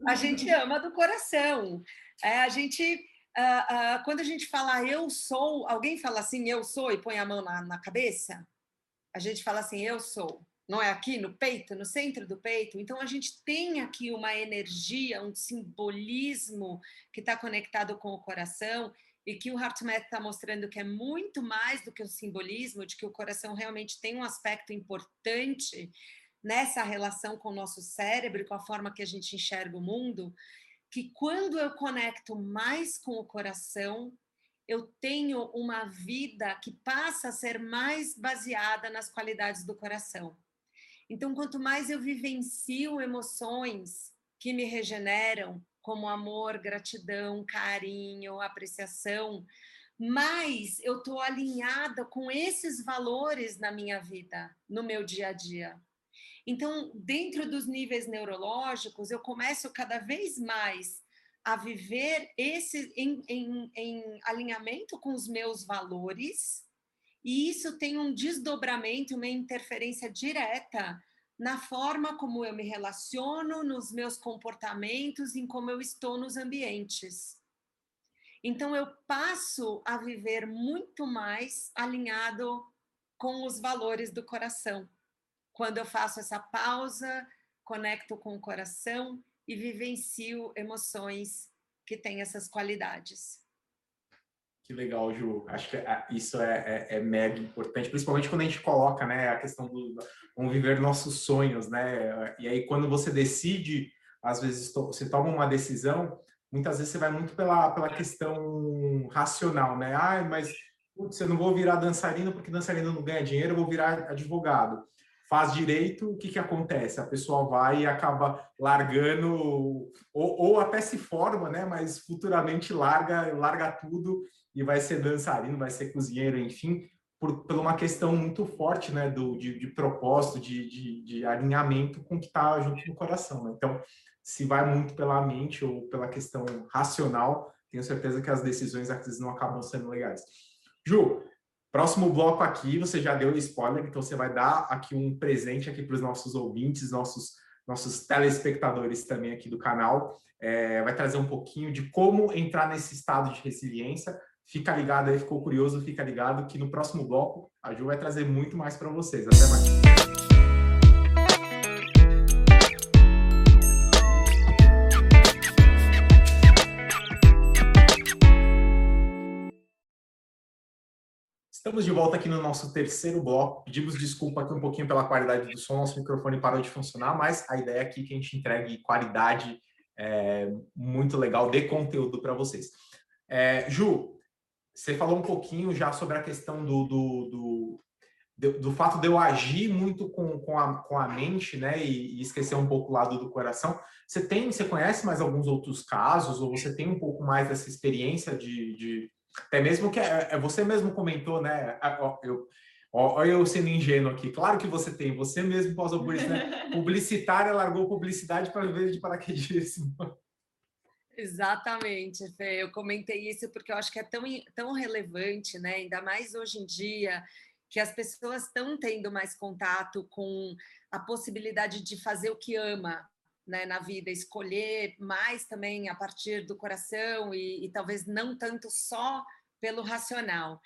A gente ama do coração. É, a gente, uh, uh, quando a gente fala eu sou, alguém fala assim, eu sou, e põe a mão na, na cabeça, a gente fala assim, eu sou não é aqui no peito, no centro do peito. Então a gente tem aqui uma energia, um simbolismo que está conectado com o coração e que o HeartMath está mostrando que é muito mais do que o simbolismo, de que o coração realmente tem um aspecto importante nessa relação com o nosso cérebro, com a forma que a gente enxerga o mundo, que quando eu conecto mais com o coração, eu tenho uma vida que passa a ser mais baseada nas qualidades do coração. Então, quanto mais eu vivencio emoções que me regeneram, como amor, gratidão, carinho, apreciação, mais eu estou alinhada com esses valores na minha vida, no meu dia a dia. Então, dentro dos níveis neurológicos, eu começo cada vez mais a viver esse em, em, em alinhamento com os meus valores e isso tem um desdobramento, uma interferência direta na forma como eu me relaciono, nos meus comportamentos, em como eu estou nos ambientes. Então eu passo a viver muito mais alinhado com os valores do coração. Quando eu faço essa pausa, conecto com o coração e vivencio emoções que têm essas qualidades.
Que legal, Ju. Acho que é, isso é, é, é, mega importante, principalmente quando a gente coloca né, a questão do vamos viver nossos sonhos, né? E aí, quando você decide, às vezes você toma uma decisão, muitas vezes você vai muito pela, pela questão racional, né? Ah, mas putz, eu não vou virar dançarino porque dançarino não ganha dinheiro, eu vou virar advogado. Faz direito, o que, que acontece? A pessoa vai e acaba largando, ou, ou até se forma, né? Mas futuramente larga, larga tudo e vai ser dançarino, vai ser cozinheiro, enfim, por, por uma questão muito forte, né, do, de, de propósito, de, de, de, alinhamento com o que está junto no coração. Né? Então, se vai muito pela mente ou pela questão racional, tenho certeza que as decisões às vezes não acabam sendo legais. Ju, próximo bloco aqui, você já deu spoiler, então você vai dar aqui um presente aqui para os nossos ouvintes, nossos nossos telespectadores também aqui do canal. É, vai trazer um pouquinho de como entrar nesse estado de resiliência, Fica ligado aí, ficou curioso, fica ligado que no próximo bloco a Ju vai trazer muito mais para vocês. Até mais. Estamos de volta aqui no nosso terceiro bloco. Pedimos desculpa aqui um pouquinho pela qualidade do som, nosso microfone parou de funcionar, mas a ideia aqui é que a gente entregue qualidade é, muito legal de conteúdo para vocês. É, Ju, você falou um pouquinho já sobre a questão do, do, do, do fato de eu agir muito com, com, a, com a mente, né, e, e, esquecer um pouco o lado do coração. Você tem, você conhece mais alguns outros casos, ou você tem um pouco mais dessa experiência de, de até mesmo que é, é você mesmo comentou, né, eu, Olha eu sendo ingênuo aqui. Claro que você tem. Você mesmo passou por isso, né? Publicitária largou publicidade para ver de paraquedismo.
Exatamente, Fê. Eu comentei isso porque eu acho que é tão, tão relevante, né? Ainda mais hoje em dia, que as pessoas estão tendo mais contato com a possibilidade de fazer o que ama né, na vida, escolher mais também a partir do coração e, e talvez não tanto só pelo racional.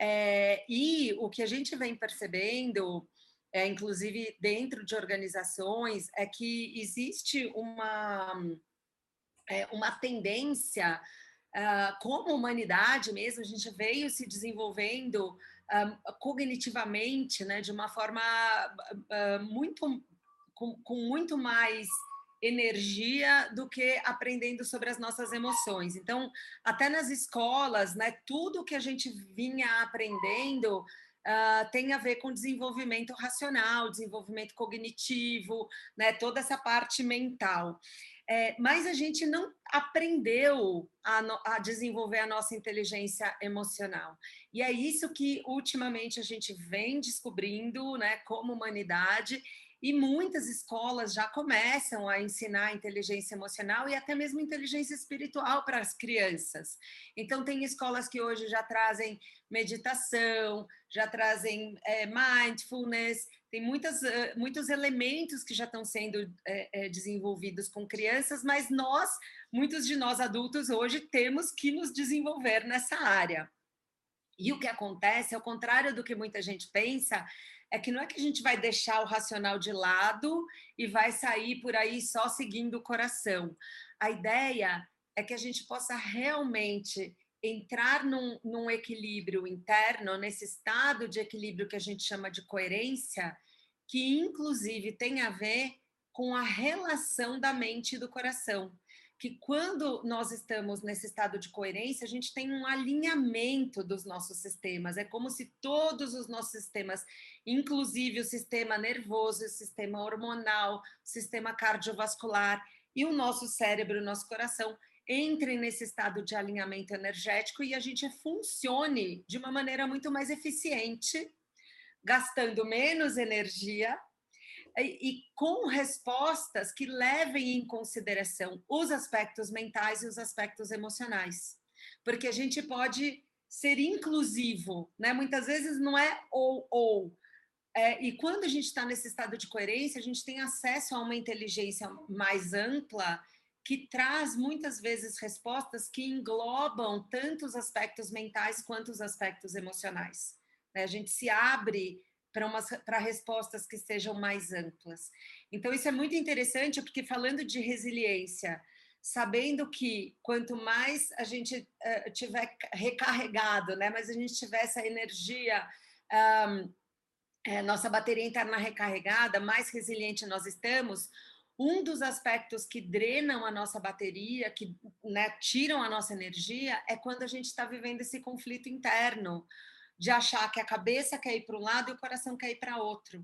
É, e o que a gente vem percebendo, é, inclusive dentro de organizações, é que existe uma é, uma tendência, uh, como humanidade mesmo, a gente veio se desenvolvendo uh, cognitivamente, né, de uma forma uh, muito, com, com muito mais energia do que aprendendo sobre as nossas emoções. Então, até nas escolas, né, tudo que a gente vinha aprendendo uh, tem a ver com desenvolvimento racional, desenvolvimento cognitivo, né, toda essa parte mental. É, mas a gente não aprendeu a, a, desenvolver a nossa inteligência emocional. E é isso que ultimamente a gente vem descobrindo, né, como humanidade, e muitas escolas já começam a ensinar inteligência emocional e até mesmo inteligência espiritual para as crianças. Então, tem escolas que hoje já trazem meditação, já trazem é, mindfulness, tem muitas, muitos elementos que já estão sendo é, é, desenvolvidos com crianças, mas nós, muitos de nós adultos hoje, temos que nos desenvolver nessa área. E o que acontece, ao contrário do que muita gente pensa, é que não é que a gente vai deixar o racional de lado e vai sair por aí só seguindo o coração. A ideia é que a gente possa realmente entrar num, num, equilíbrio interno, nesse estado de equilíbrio que a gente chama de coerência, que inclusive tem a ver com a relação da mente e do coração que quando nós estamos nesse estado de coerência, a gente tem um alinhamento dos nossos sistemas. É como se todos os nossos sistemas, inclusive o sistema nervoso, o sistema hormonal, o sistema cardiovascular e o nosso cérebro, o nosso coração, entrem nesse estado de alinhamento energético e a gente funcione de uma maneira muito mais eficiente, gastando menos energia e, com respostas que levem em consideração os aspectos mentais e os aspectos emocionais. Porque a gente pode ser inclusivo, né? Muitas vezes não é ou ou. É, e quando a gente está nesse estado de coerência, a gente tem acesso a uma inteligência mais ampla que traz muitas vezes respostas que englobam tanto os aspectos mentais quanto os aspectos emocionais. Né? A gente se abre para respostas que sejam mais amplas. Então, isso é muito interessante, porque falando de resiliência, sabendo que quanto mais a gente uh, tiver recarregado, né, mas a gente tiver essa energia, um, é, nossa bateria interna recarregada, mais resiliente nós estamos. Um dos aspectos que drenam a nossa bateria, que né, tiram a nossa energia, é quando a gente está vivendo esse conflito interno de achar que a cabeça quer ir para um lado e o coração quer ir para outro,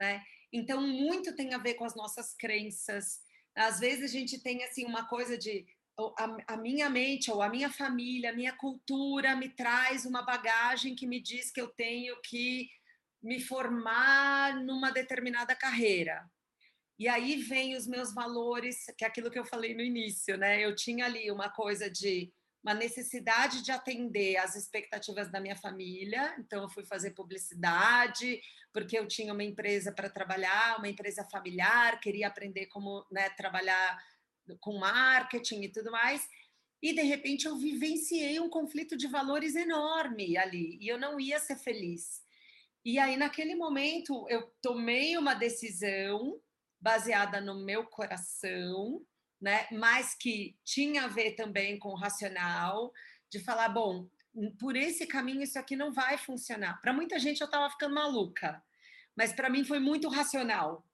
né? Então, muito tem a ver com as nossas crenças. Às vezes a gente tem assim uma coisa de a, a, minha mente ou a minha família, a minha cultura me traz uma bagagem que me diz que eu tenho que me formar numa determinada carreira. E aí vem os meus valores, que é aquilo que eu falei no início, né? Eu tinha ali uma coisa de uma necessidade de atender às expectativas da minha família. Então, eu fui fazer publicidade, porque eu tinha uma empresa para trabalhar, uma empresa familiar, queria aprender como né, trabalhar com marketing e tudo mais. E, de repente, eu vivenciei um conflito de valores enorme ali, e eu não ia ser feliz. E aí, naquele momento, eu tomei uma decisão baseada no meu coração, né? mas que tinha a ver também com o racional, de falar, bom, por esse caminho isso aqui não vai funcionar. Para muita gente eu estava ficando maluca, mas para mim foi muito racional,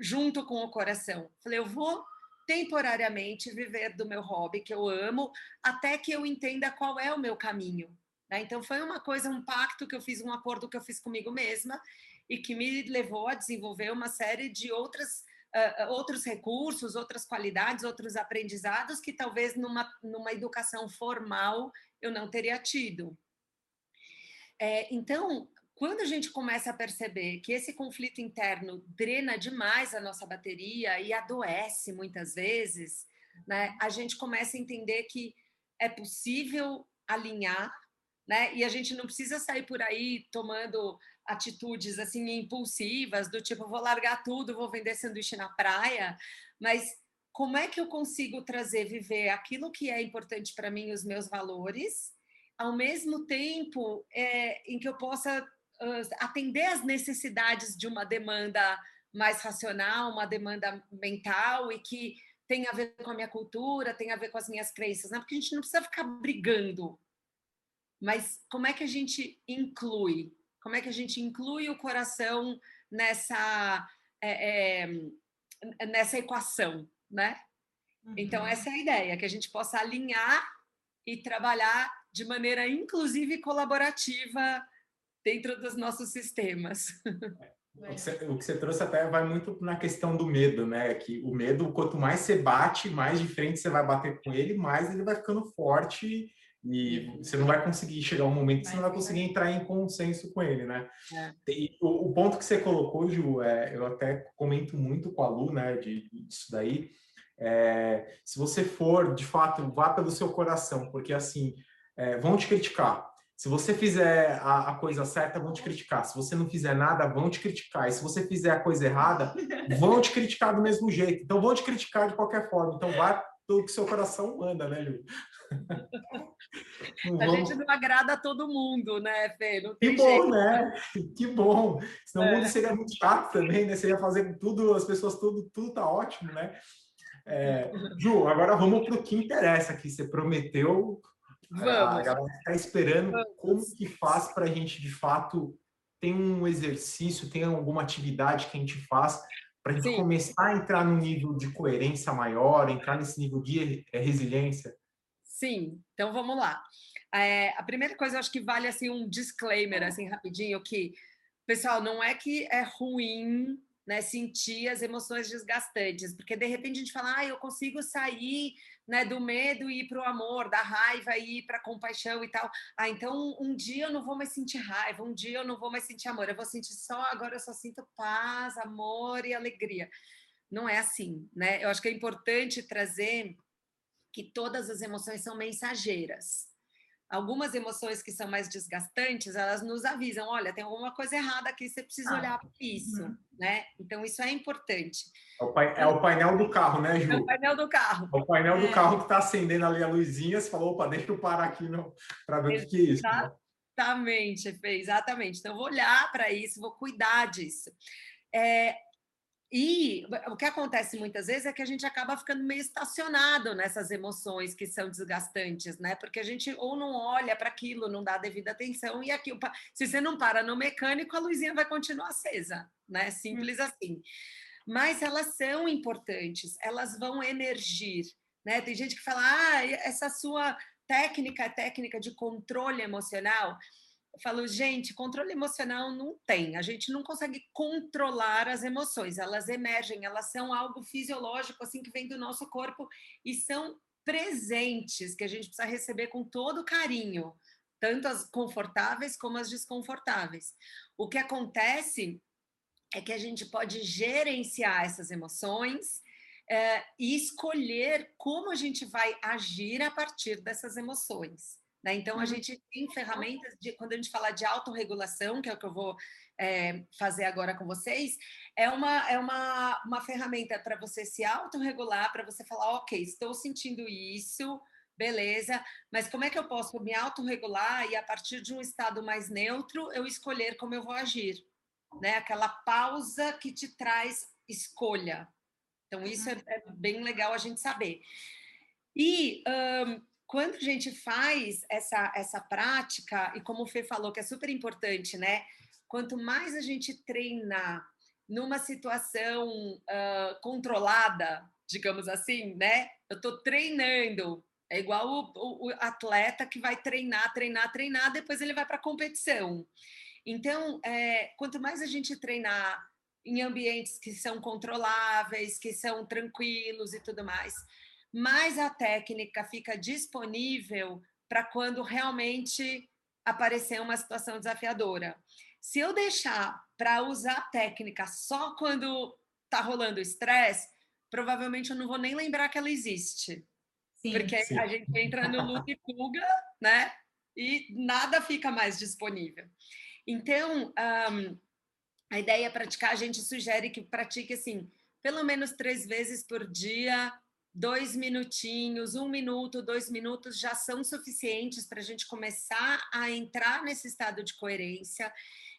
junto com o coração. Falei, eu vou temporariamente viver do meu hobby que eu amo, até que eu entenda qual é o meu caminho. Né? Então foi uma coisa, um pacto que eu fiz, um acordo que eu fiz comigo mesma e que me levou a desenvolver uma série de outras uh, outros recursos, outras qualidades, outros aprendizados que talvez numa, numa educação formal eu não teria tido. É, então, quando a gente começa a perceber que esse conflito interno drena demais a nossa bateria e adoece muitas vezes, né, a gente começa a entender que é possível alinhar, né, e a gente não precisa sair por aí tomando atitudes assim impulsivas, do tipo, vou largar tudo, vou vender sanduíche na praia, mas como é que eu consigo trazer, viver aquilo que é importante para mim, os meus valores, ao mesmo tempo é, em que eu possa uh, atender às necessidades de uma demanda mais racional, uma demanda mental e que tem a ver com a minha cultura, tem a ver com as minhas crenças, né? Porque a gente não precisa ficar brigando. Mas como é que a gente inclui? Como é que a gente inclui o coração nessa, é, é, nessa equação, né? Então, uhum. Então, essa é a ideia, que a gente possa alinhar e trabalhar de maneira, inclusive, colaborativa dentro dos nossos sistemas.
O que, você, o que, você, trouxe até vai muito na questão do medo, né? Que o medo, quanto mais você bate, mais de frente você vai bater com ele, mais ele vai ficando forte e você não vai conseguir chegar um momento que você não vai conseguir entrar em consenso com ele, né? É. E o, o, ponto que você colocou, Ju, é, eu até comento muito com a Lu, né, de, disso daí. É, se você for, de fato, vá pelo seu coração, porque assim, é, vão te criticar. Se você fizer a, a, coisa certa, vão te criticar. Se você não fizer nada, vão te criticar. E se você fizer a coisa errada, vão te criticar do mesmo jeito. Então, vão te criticar de qualquer forma. Então, vá pelo que seu coração manda, né, Ju?
a gente não agrada a todo mundo, né, Fê? Não
tem que bom, jeito. né? Que bom. Senão é. o mundo seria muito chato também, né? Você ia fazer tudo, as pessoas, tudo, tudo tá ótimo, né? É, Ju, agora vamos para o que interessa aqui. Você prometeu. Vamos. A galera está esperando vamos. como que faz para a gente, de fato, tem um exercício, tem alguma atividade que a gente faz para a gente Sim. começar a entrar no nível de coerência maior, entrar nesse nível de resiliência?
Sim, então vamos lá. É, a primeira coisa, eu acho que vale assim um disclaimer, assim, rapidinho, que, pessoal, não é que é ruim né, sentir as emoções desgastantes, porque de repente a gente fala, ah, eu consigo sair né, do medo e ir para o amor, da raiva e ir para a compaixão e tal. Ah, então um dia eu não vou mais sentir raiva, um dia eu não vou mais sentir amor, eu vou sentir só, agora eu só sinto paz, amor e alegria. Não é assim, né? Eu acho que é importante trazer que todas as emoções são mensageiras. Algumas emoções que são mais desgastantes, elas nos avisam, olha, tem alguma coisa errada aqui, você precisa ah, olhar para isso, uhum. né? Então isso é importante.
É o, é o, painel do carro, né, Ju? É
o painel do carro.
É o painel é. do carro que está acendendo ali a luzinha, você falou, opa, deixa eu parar aqui para ver o que é isso. Né?
Exatamente, Fê, exatamente. Então, eu vou olhar para isso, vou cuidar disso. É, e o que acontece muitas vezes é que a gente acaba ficando meio estacionado nessas emoções que são desgastantes, né? Porque a gente ou não olha para aquilo, não dá devida atenção, e aquilo, se você não para no mecânico, a luzinha vai continuar acesa, né? Simples hum. assim. Mas elas são importantes, elas vão emergir, né? Tem gente que fala, ah, essa sua técnica é técnica de controle emocional. Eu falo, gente, controle emocional não tem. A gente não consegue controlar as emoções. Elas emergem, elas são algo fisiológico, assim, que vem do nosso corpo e são presentes que a gente precisa receber com todo carinho, tanto as confortáveis como as desconfortáveis. O que acontece é que a gente pode gerenciar essas emoções é, e escolher como a gente vai agir a partir dessas emoções. Né? Então, a uhum. gente tem ferramentas, de, quando a gente fala de autorregulação, que é o que eu vou é, fazer agora com vocês, é uma, é uma, uma ferramenta para você se autorregular, para você falar, ok, estou sentindo isso, beleza, mas como é que eu posso me autorregular e a partir de um estado mais neutro, eu escolher como eu vou agir? Né? Aquela pausa que te traz escolha. Então, isso uhum. é, é bem legal a gente saber. E um, quando a gente faz essa, essa prática, e como o Fê falou, que é super importante, né? Quanto mais a gente treinar numa situação uh, controlada, digamos assim, né? Eu estou treinando. É igual o, o, o, atleta que vai treinar, treinar, treinar, depois ele vai para a competição. Então, é, quanto mais a gente treinar em ambientes que são controláveis, que são tranquilos e tudo mais, mais a técnica fica disponível para quando realmente aparecer uma situação desafiadora. Se eu deixar para usar a técnica só quando está rolando estresse, provavelmente eu não vou nem lembrar que ela existe. Sim, porque sim. a gente entra no e fuga, né? E nada fica mais disponível. Então, um, a ideia é praticar, a gente sugere que pratique assim, pelo menos três vezes por dia, dois minutinhos, um minuto, dois minutos já são suficientes para a gente começar a entrar nesse estado de coerência.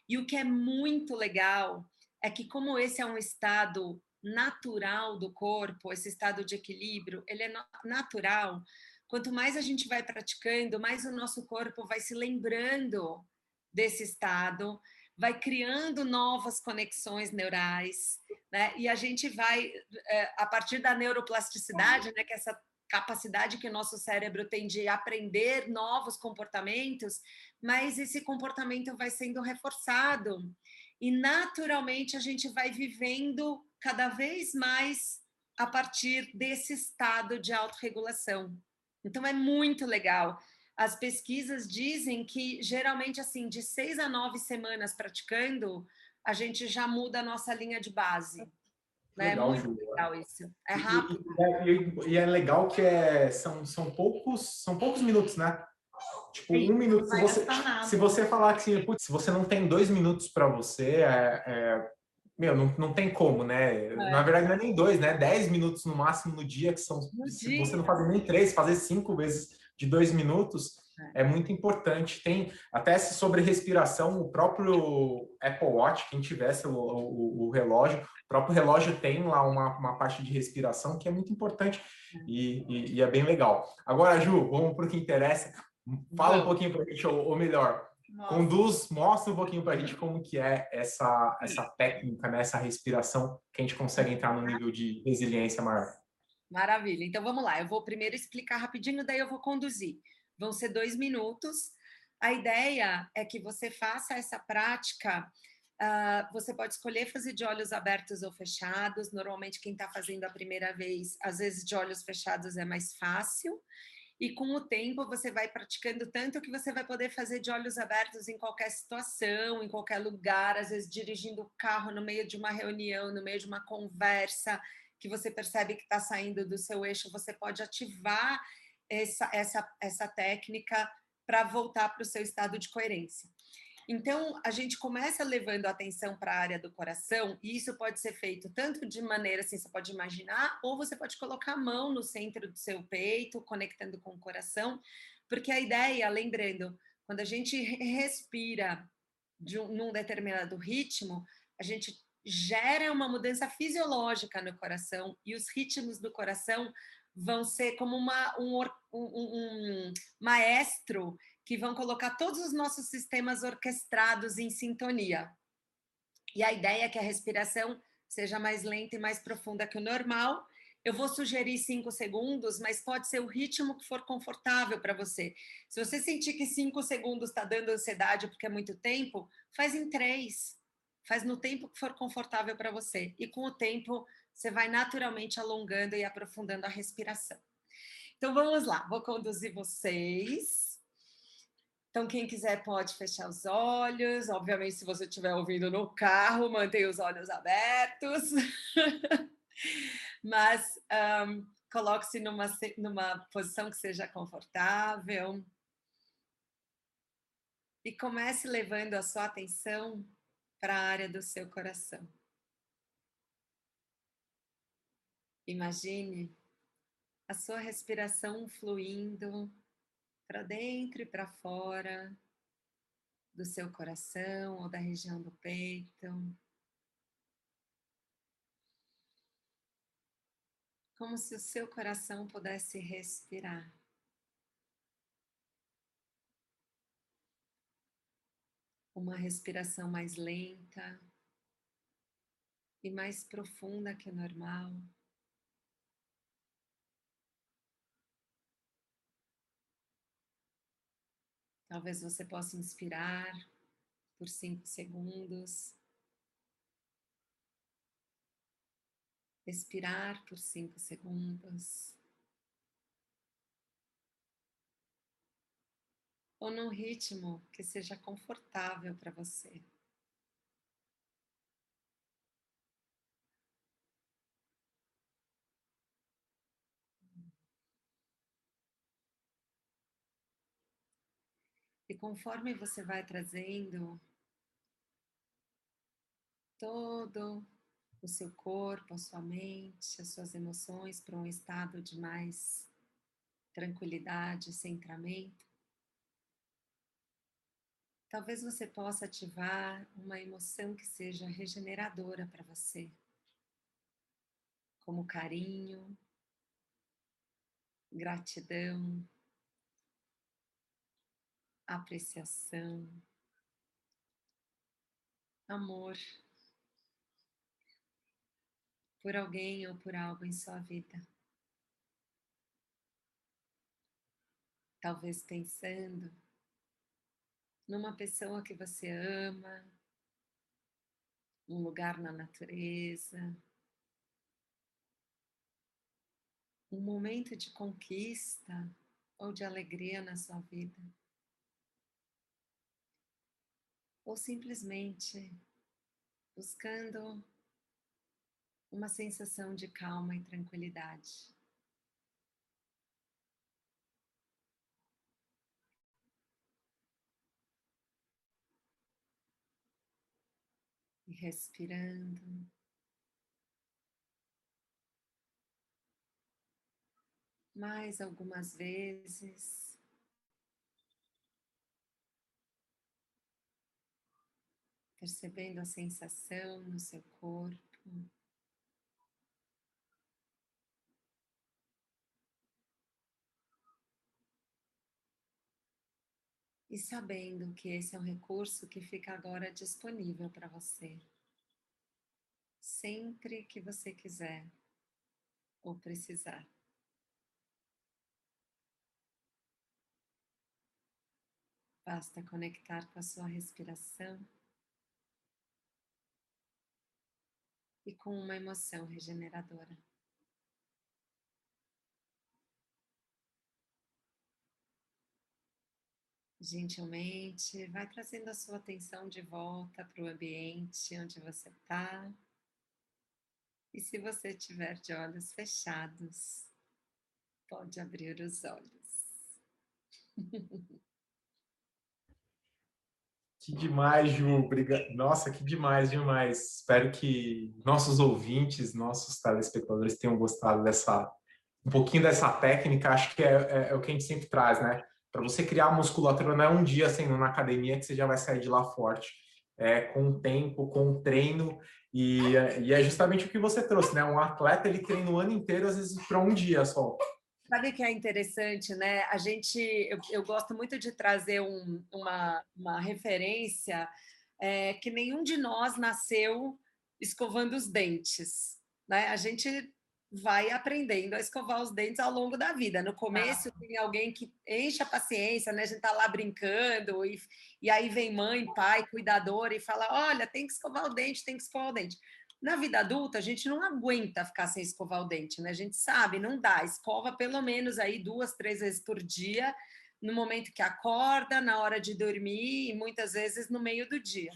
E o que é muito legal é que, como esse é um estado natural do corpo, esse estado de equilíbrio, ele é natural. Quanto mais a gente vai praticando, mais o nosso corpo vai se lembrando desse estado vai criando novas conexões neurais, né? E a gente vai, é, a partir da neuroplasticidade, né, que é essa capacidade que o nosso cérebro tem de aprender novos comportamentos, mas esse comportamento vai sendo reforçado e naturalmente a gente vai vivendo cada vez mais a partir desse estado de autorregulação. Então é muito legal. As pesquisas dizem que geralmente assim, de seis a nove semanas praticando, a gente já muda a nossa linha de base. Né? Legal, é muito legal isso. É rápido.
E, e, e, é legal que é, são, são, poucos, são poucos minutos, né? Tipo, Sim, um minuto. Se você, se você falar que assim, putz, se você não tem dois minutos para você, é, é, meu, não, não tem como, né? É. Na verdade, não é nem dois, né? Dez minutos no máximo no dia, que são. No se dia. você não fazer nem três, fazer cinco vezes de dois minutos é. é muito importante. Tem até sobre respiração, o próprio Apple Watch, quem tivesse o, o, o relógio, o próprio relógio tem lá uma, uma parte de respiração que é muito importante e, e, e é bem legal. Agora, Ju, vamos para o que interessa. Fala Não. um pouquinho para a gente, ou, ou melhor, Nossa. conduz, mostra um pouquinho para a gente como que é essa, essa técnica, né, essa respiração que a gente consegue entrar no nível de resiliência maior.
Maravilha. Então vamos lá. Eu vou primeiro explicar rapidinho, daí eu vou conduzir. Vão ser dois minutos. A ideia é que você faça essa prática. Uh, você pode escolher fazer de olhos abertos ou fechados. Normalmente, quem está fazendo a primeira vez, às vezes de olhos fechados é mais fácil. E com o tempo você vai praticando tanto que você vai poder fazer de olhos abertos em qualquer situação, em qualquer lugar, às vezes dirigindo o carro no meio de uma reunião, no meio de uma conversa, que você percebe que está saindo do seu eixo, você pode ativar essa, essa, essa técnica para voltar para o seu estado de coerência. Então, a gente começa levando a atenção para a área do coração, e isso pode ser feito tanto de maneira assim, você pode imaginar, ou você pode colocar a mão no centro do seu peito, conectando com o coração, porque a ideia, lembrando, quando a gente respira de um, num determinado ritmo, a gente gera uma mudança fisiológica no coração, e os ritmos do coração vão ser como uma, um, um, um maestro que vão colocar todos os nossos sistemas orquestrados em sintonia. E a ideia é que a respiração seja mais lenta e mais profunda que o normal. Eu vou sugerir cinco segundos, mas pode ser o ritmo que for confortável para você. Se você sentir que cinco segundos está dando ansiedade porque é muito tempo, faz em três. Faz no tempo que for confortável para você. E com o tempo, você vai naturalmente alongando e aprofundando a respiração. Então vamos lá, vou conduzir vocês. Então, quem quiser pode fechar os olhos. Obviamente, se você estiver ouvindo no carro, mantenha os olhos abertos. Mas um, coloque-se numa, numa posição que seja confortável. E comece levando a sua atenção para a área do seu coração. Imagine a sua respiração fluindo para dentro e para fora do seu coração ou da região do peito. Como se o seu coração pudesse respirar. Uma respiração mais lenta e mais profunda que o normal. Talvez você possa inspirar por cinco segundos. Expirar por cinco segundos. Ou num ritmo que seja confortável para você. E conforme você vai trazendo todo o seu corpo, a sua mente, as suas emoções para um estado de mais tranquilidade, centramento, talvez você possa ativar uma emoção que seja regeneradora para você, como carinho, gratidão, apreciação, amor por alguém ou por algo em sua vida. talvez pensando numa pessoa que você ama, um lugar na natureza, um momento de conquista ou de alegria na sua vida. Ou simplesmente buscando uma sensação de calma e tranquilidade. Respirando. Mais algumas vezes. Percebendo a sensação no seu corpo. e sabendo que esse é um recurso que fica agora disponível para você. Sempre que você quiser ou precisar. Basta conectar com a sua respiração e com uma emoção regeneradora. gentilmente, vai trazendo a sua atenção de volta para o ambiente onde você está. E se você tiver de olhos fechados, pode abrir os olhos.
Que demais, Ju. Obrigado. Nossa, que demais, demais. Espero que nossos ouvintes, nossos telespectadores tenham gostado dessa um pouquinho dessa técnica. Acho que é, é, é o que a gente sempre traz, né? Para você criar musculatura não é um dia sendo na academia que você já vai sair de lá forte. É com o tempo, com o treino e, e é justamente o que você trouxe, né? Um atleta ele treina o ano inteiro às vezes para um dia só.
Sabe que é interessante, né? A gente, eu, eu gosto muito de trazer um, uma, uma referência é, que nenhum de nós nasceu escovando os dentes, né? A gente vai aprendendo a escovar os dentes ao longo da vida. No começo ah. tem alguém que enche a paciência, né? A gente tá lá brincando e, e aí vem mãe, pai, cuidador e fala: olha, tem que escovar o dente, tem que escovar o dente. Na vida adulta, a gente não aguenta ficar sem escovar o dente, né? A gente sabe, não dá. Escova pelo menos aí duas, três vezes por dia, no momento que acorda, na hora de dormir e muitas vezes no meio do dia.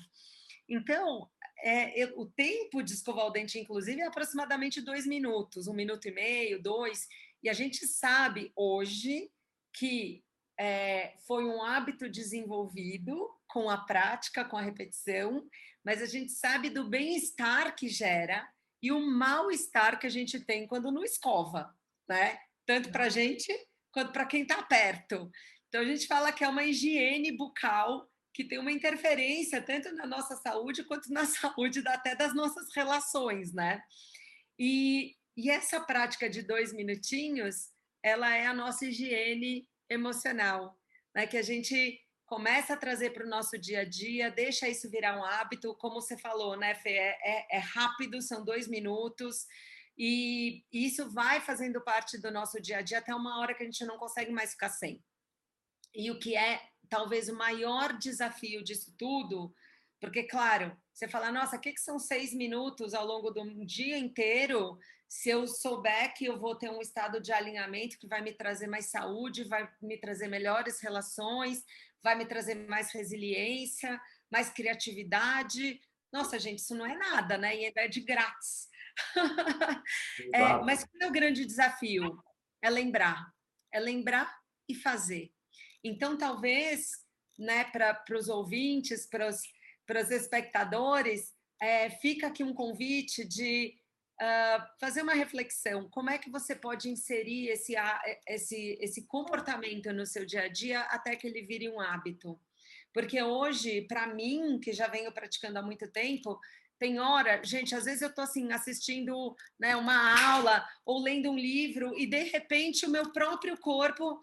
Então, é, eu, o tempo de escovar o dente, inclusive, é aproximadamente dois minutos, um minuto e meio, dois. E a gente sabe hoje que é, foi um hábito desenvolvido com a prática, com a repetição, mas a gente sabe do bem-estar que gera e o mal-estar que a gente tem quando não escova, né? Tanto para a gente quanto para quem está perto. Então a gente fala que é uma higiene bucal que tem uma interferência tanto na nossa saúde quanto na saúde até das nossas relações, né? E, e essa prática de dois minutinhos, ela é a nossa higiene emocional, né? Que a gente começa a trazer para o nosso dia a dia, deixa isso virar um hábito, como você falou, né, Fê? É, é, é rápido, são dois minutos, e isso vai fazendo parte do nosso dia a dia até uma hora que a gente não consegue mais ficar sem. E o que é talvez o maior desafio disso tudo, porque, claro, você fala, nossa, o que, que são seis minutos ao longo do dia inteiro? Se eu souber que eu vou ter um estado de alinhamento que vai me trazer mais saúde, vai me trazer melhores relações, vai me trazer mais resiliência, mais criatividade. Nossa, gente, isso não é nada, né? E é de grátis. é, mas qual é o grande desafio? É lembrar. É lembrar e fazer. Então, talvez, né, para os ouvintes, para os espectadores, é, fica aqui um convite de uh, fazer uma reflexão. Como é que você pode inserir esse, esse, esse comportamento no seu dia a dia até que ele vire um hábito? Porque hoje, para mim, que já venho praticando há muito tempo, tem hora, gente, às vezes eu estou assim assistindo né, uma aula ou lendo um livro e de repente o meu próprio corpo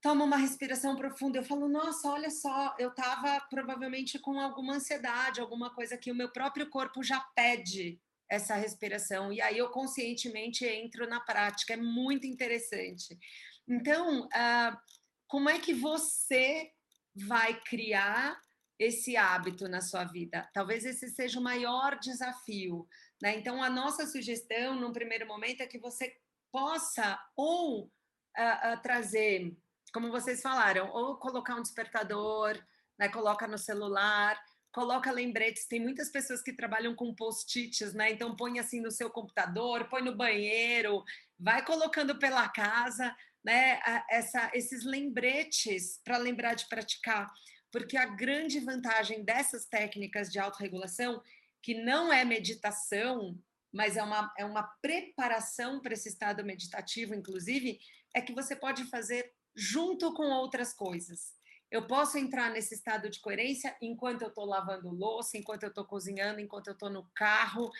tomo uma respiração profunda, eu falo, nossa, olha só, eu estava provavelmente com alguma ansiedade, alguma coisa que o meu próprio corpo já pede essa respiração, e aí eu conscientemente entro na prática, é muito interessante. Então, uh, como é que você vai criar esse hábito na sua vida? Talvez esse seja o maior desafio. Né? Então, a nossa sugestão, num primeiro momento, é que você possa ou uh, uh, trazer, como vocês falaram, ou colocar um despertador, né? coloca no celular, coloca lembretes. Tem muitas pessoas que trabalham com post-its, né? Então põe assim no seu computador, põe no banheiro, vai colocando pela casa, né? Essa, esses lembretes para lembrar de praticar, porque a grande vantagem dessas técnicas de autorregulação, que não é meditação, mas é uma, é uma preparação para esse estado meditativo, inclusive, é que você pode fazer junto com outras coisas. Eu posso entrar nesse estado de coerência enquanto eu estou lavando louça, enquanto eu estou cozinhando, enquanto eu estou no carro,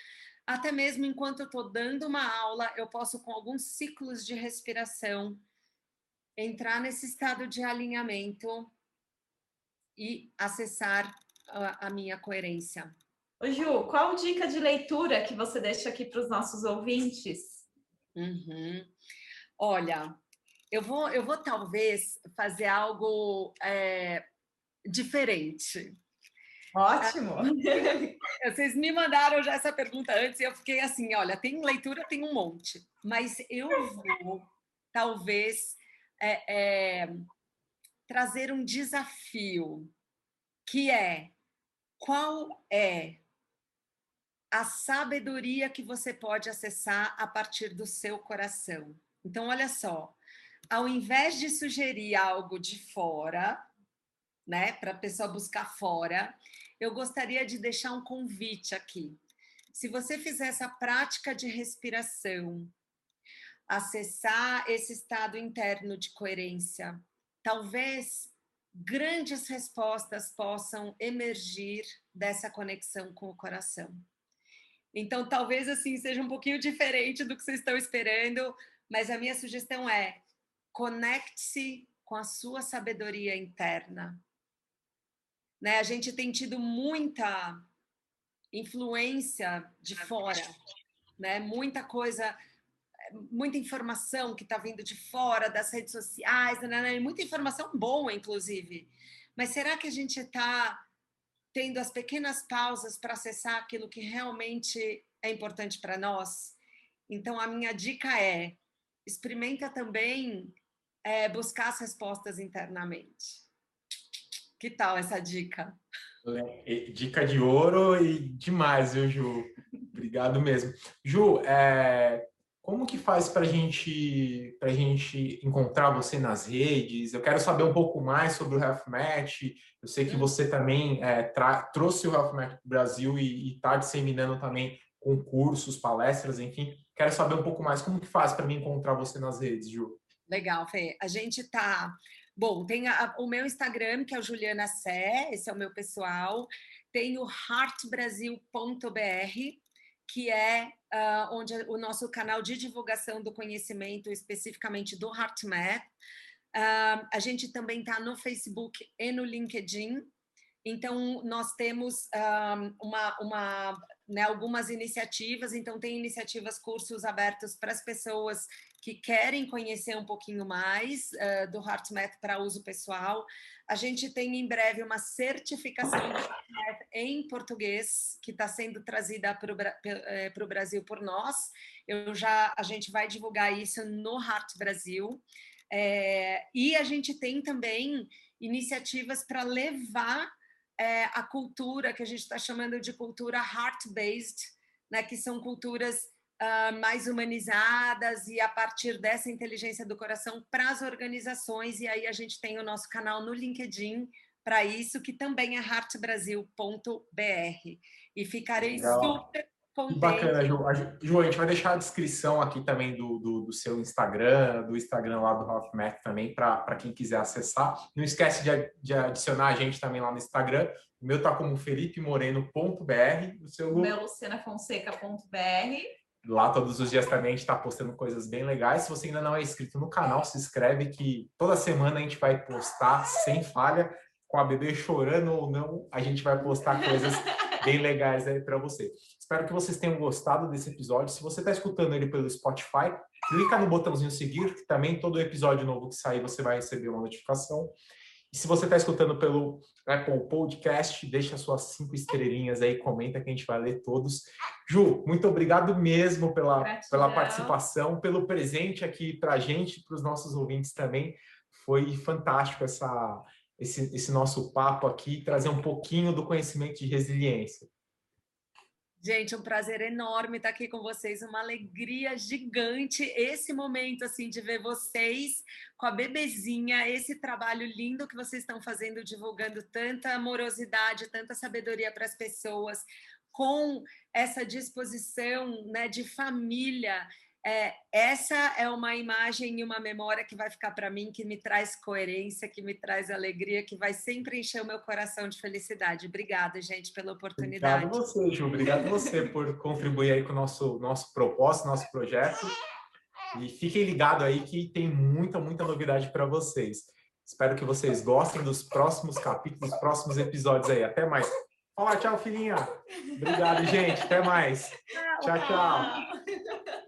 até mesmo enquanto eu estou dando uma aula, eu posso, com alguns ciclos de respiração, entrar nesse estado de alinhamento e acessar a, a minha coerência.
Ô Ju, qual dica de leitura que você deixa aqui para os nossos ouvintes?
Uhum. Olha, eu vou, eu vou talvez fazer algo é, diferente.
Ótimo!
Vocês me mandaram já essa pergunta antes e eu fiquei assim: olha, tem leitura, tem um monte, mas eu vou talvez é, é, trazer um desafio que é qual é a sabedoria que você pode acessar a partir do seu coração. Então, olha só, ao invés de sugerir algo de fora, né, para a pessoa buscar fora, eu gostaria de deixar um convite aqui. Se você fizer essa prática de respiração, acessar esse estado interno de coerência, talvez grandes respostas possam emergir dessa conexão com o coração. Então, talvez assim seja um pouquinho diferente do que vocês estão esperando, mas a minha sugestão é conecte-se com a sua sabedoria interna. Né? A gente tem tido muita influência de fora, né? Muita coisa, muita informação que está vindo de fora das redes sociais, né, né, né? muita informação boa, inclusive. Mas será que a gente está tendo as pequenas pausas para acessar aquilo que realmente é importante para nós? Então, a minha dica é: experimenta também é, buscar as respostas internamente. Que tal essa dica?
Dica de ouro e demais, viu, Ju? Obrigado mesmo. Ju, é, como que faz para gente, a gente encontrar você nas redes? Eu quero saber um pouco mais sobre o Health Match. Eu sei que você também é, trouxe o Health Match Brasil e está disseminando também concursos, palestras, enfim. Quero saber um pouco mais como que faz para mim encontrar você nas redes, Ju.
Legal, Fê. A gente tá. Bom, tem a, o meu Instagram, que é o Juliana Sé, esse é o meu pessoal. Tem o heartbrasil.br, que é uh, onde o nosso canal de divulgação do conhecimento, especificamente do HeartMath. Uh, a gente também está no Facebook e no LinkedIn. Então, nós temos um, uma, uma né, algumas iniciativas. Então, tem iniciativas, cursos abertos para as pessoas que querem conhecer um pouquinho mais uh, do HeartMath para uso pessoal. A gente tem em breve uma certificação HeartMath em português que está sendo trazida para o eh, Brasil por nós. Eu já a gente vai divulgar isso no Heart Brasil. É, e a gente tem também iniciativas para levar é, a cultura que a gente está chamando de cultura heart-based, né, que são culturas uh, mais humanizadas e a partir dessa inteligência do coração para as organizações. E aí a gente tem o nosso canal no LinkedIn para isso, que também é heartbrasil.br. E ficarei Legal. super contente.
Bacana, Ju. Ju, a gente vai deixar a descrição aqui também do, do, do seu Instagram, do Instagram lá do Ralph Mac também, para quem quiser acessar. Não esquece de, de, adicionar a gente também lá no Instagram. O meu tá como felipemoreno.br. O seu...
O meu lucianafonseca.br.
Lá todos os dias também a gente está postando coisas bem legais. Se você ainda não é inscrito no canal, se inscreve que toda semana a gente vai postar sem falha, com a bebê chorando ou não, a gente vai postar coisas bem legais aí para você. Espero que vocês tenham gostado desse episódio. Se você está escutando ele pelo Spotify, clica no botãozinho seguir, que também todo episódio novo que sair você vai receber uma notificação. E se você está escutando pelo Apple Podcast, deixa suas cinco estrelinhas aí, comenta que a gente vai ler todos. Ju, muito obrigado mesmo pela, pela participação, pelo presente aqui para a gente, para os nossos ouvintes também. Foi fantástico essa, esse, esse nosso papo aqui, trazer um pouquinho do conhecimento de resiliência.
Gente, um prazer enorme estar aqui com vocês, uma alegria gigante esse momento assim de ver vocês com a bebezinha, esse trabalho lindo que vocês estão fazendo, divulgando tanta amorosidade, tanta sabedoria para as pessoas, com essa disposição, né, de família é, essa é uma imagem e uma memória que vai ficar para mim, que me traz coerência, que me traz alegria, que vai sempre encher o meu coração de felicidade. Obrigada, gente, pela oportunidade.
Obrigado você, Ju. Obrigado você por contribuir aí com o nosso, nosso propósito, nosso projeto. E fiquem ligados aí que tem muita, muita novidade para vocês. Espero que vocês gostem dos próximos capítulos, dos próximos episódios aí. Até mais. Fala tchau, filhinha. Obrigado, gente. Até mais. tchau. tchau.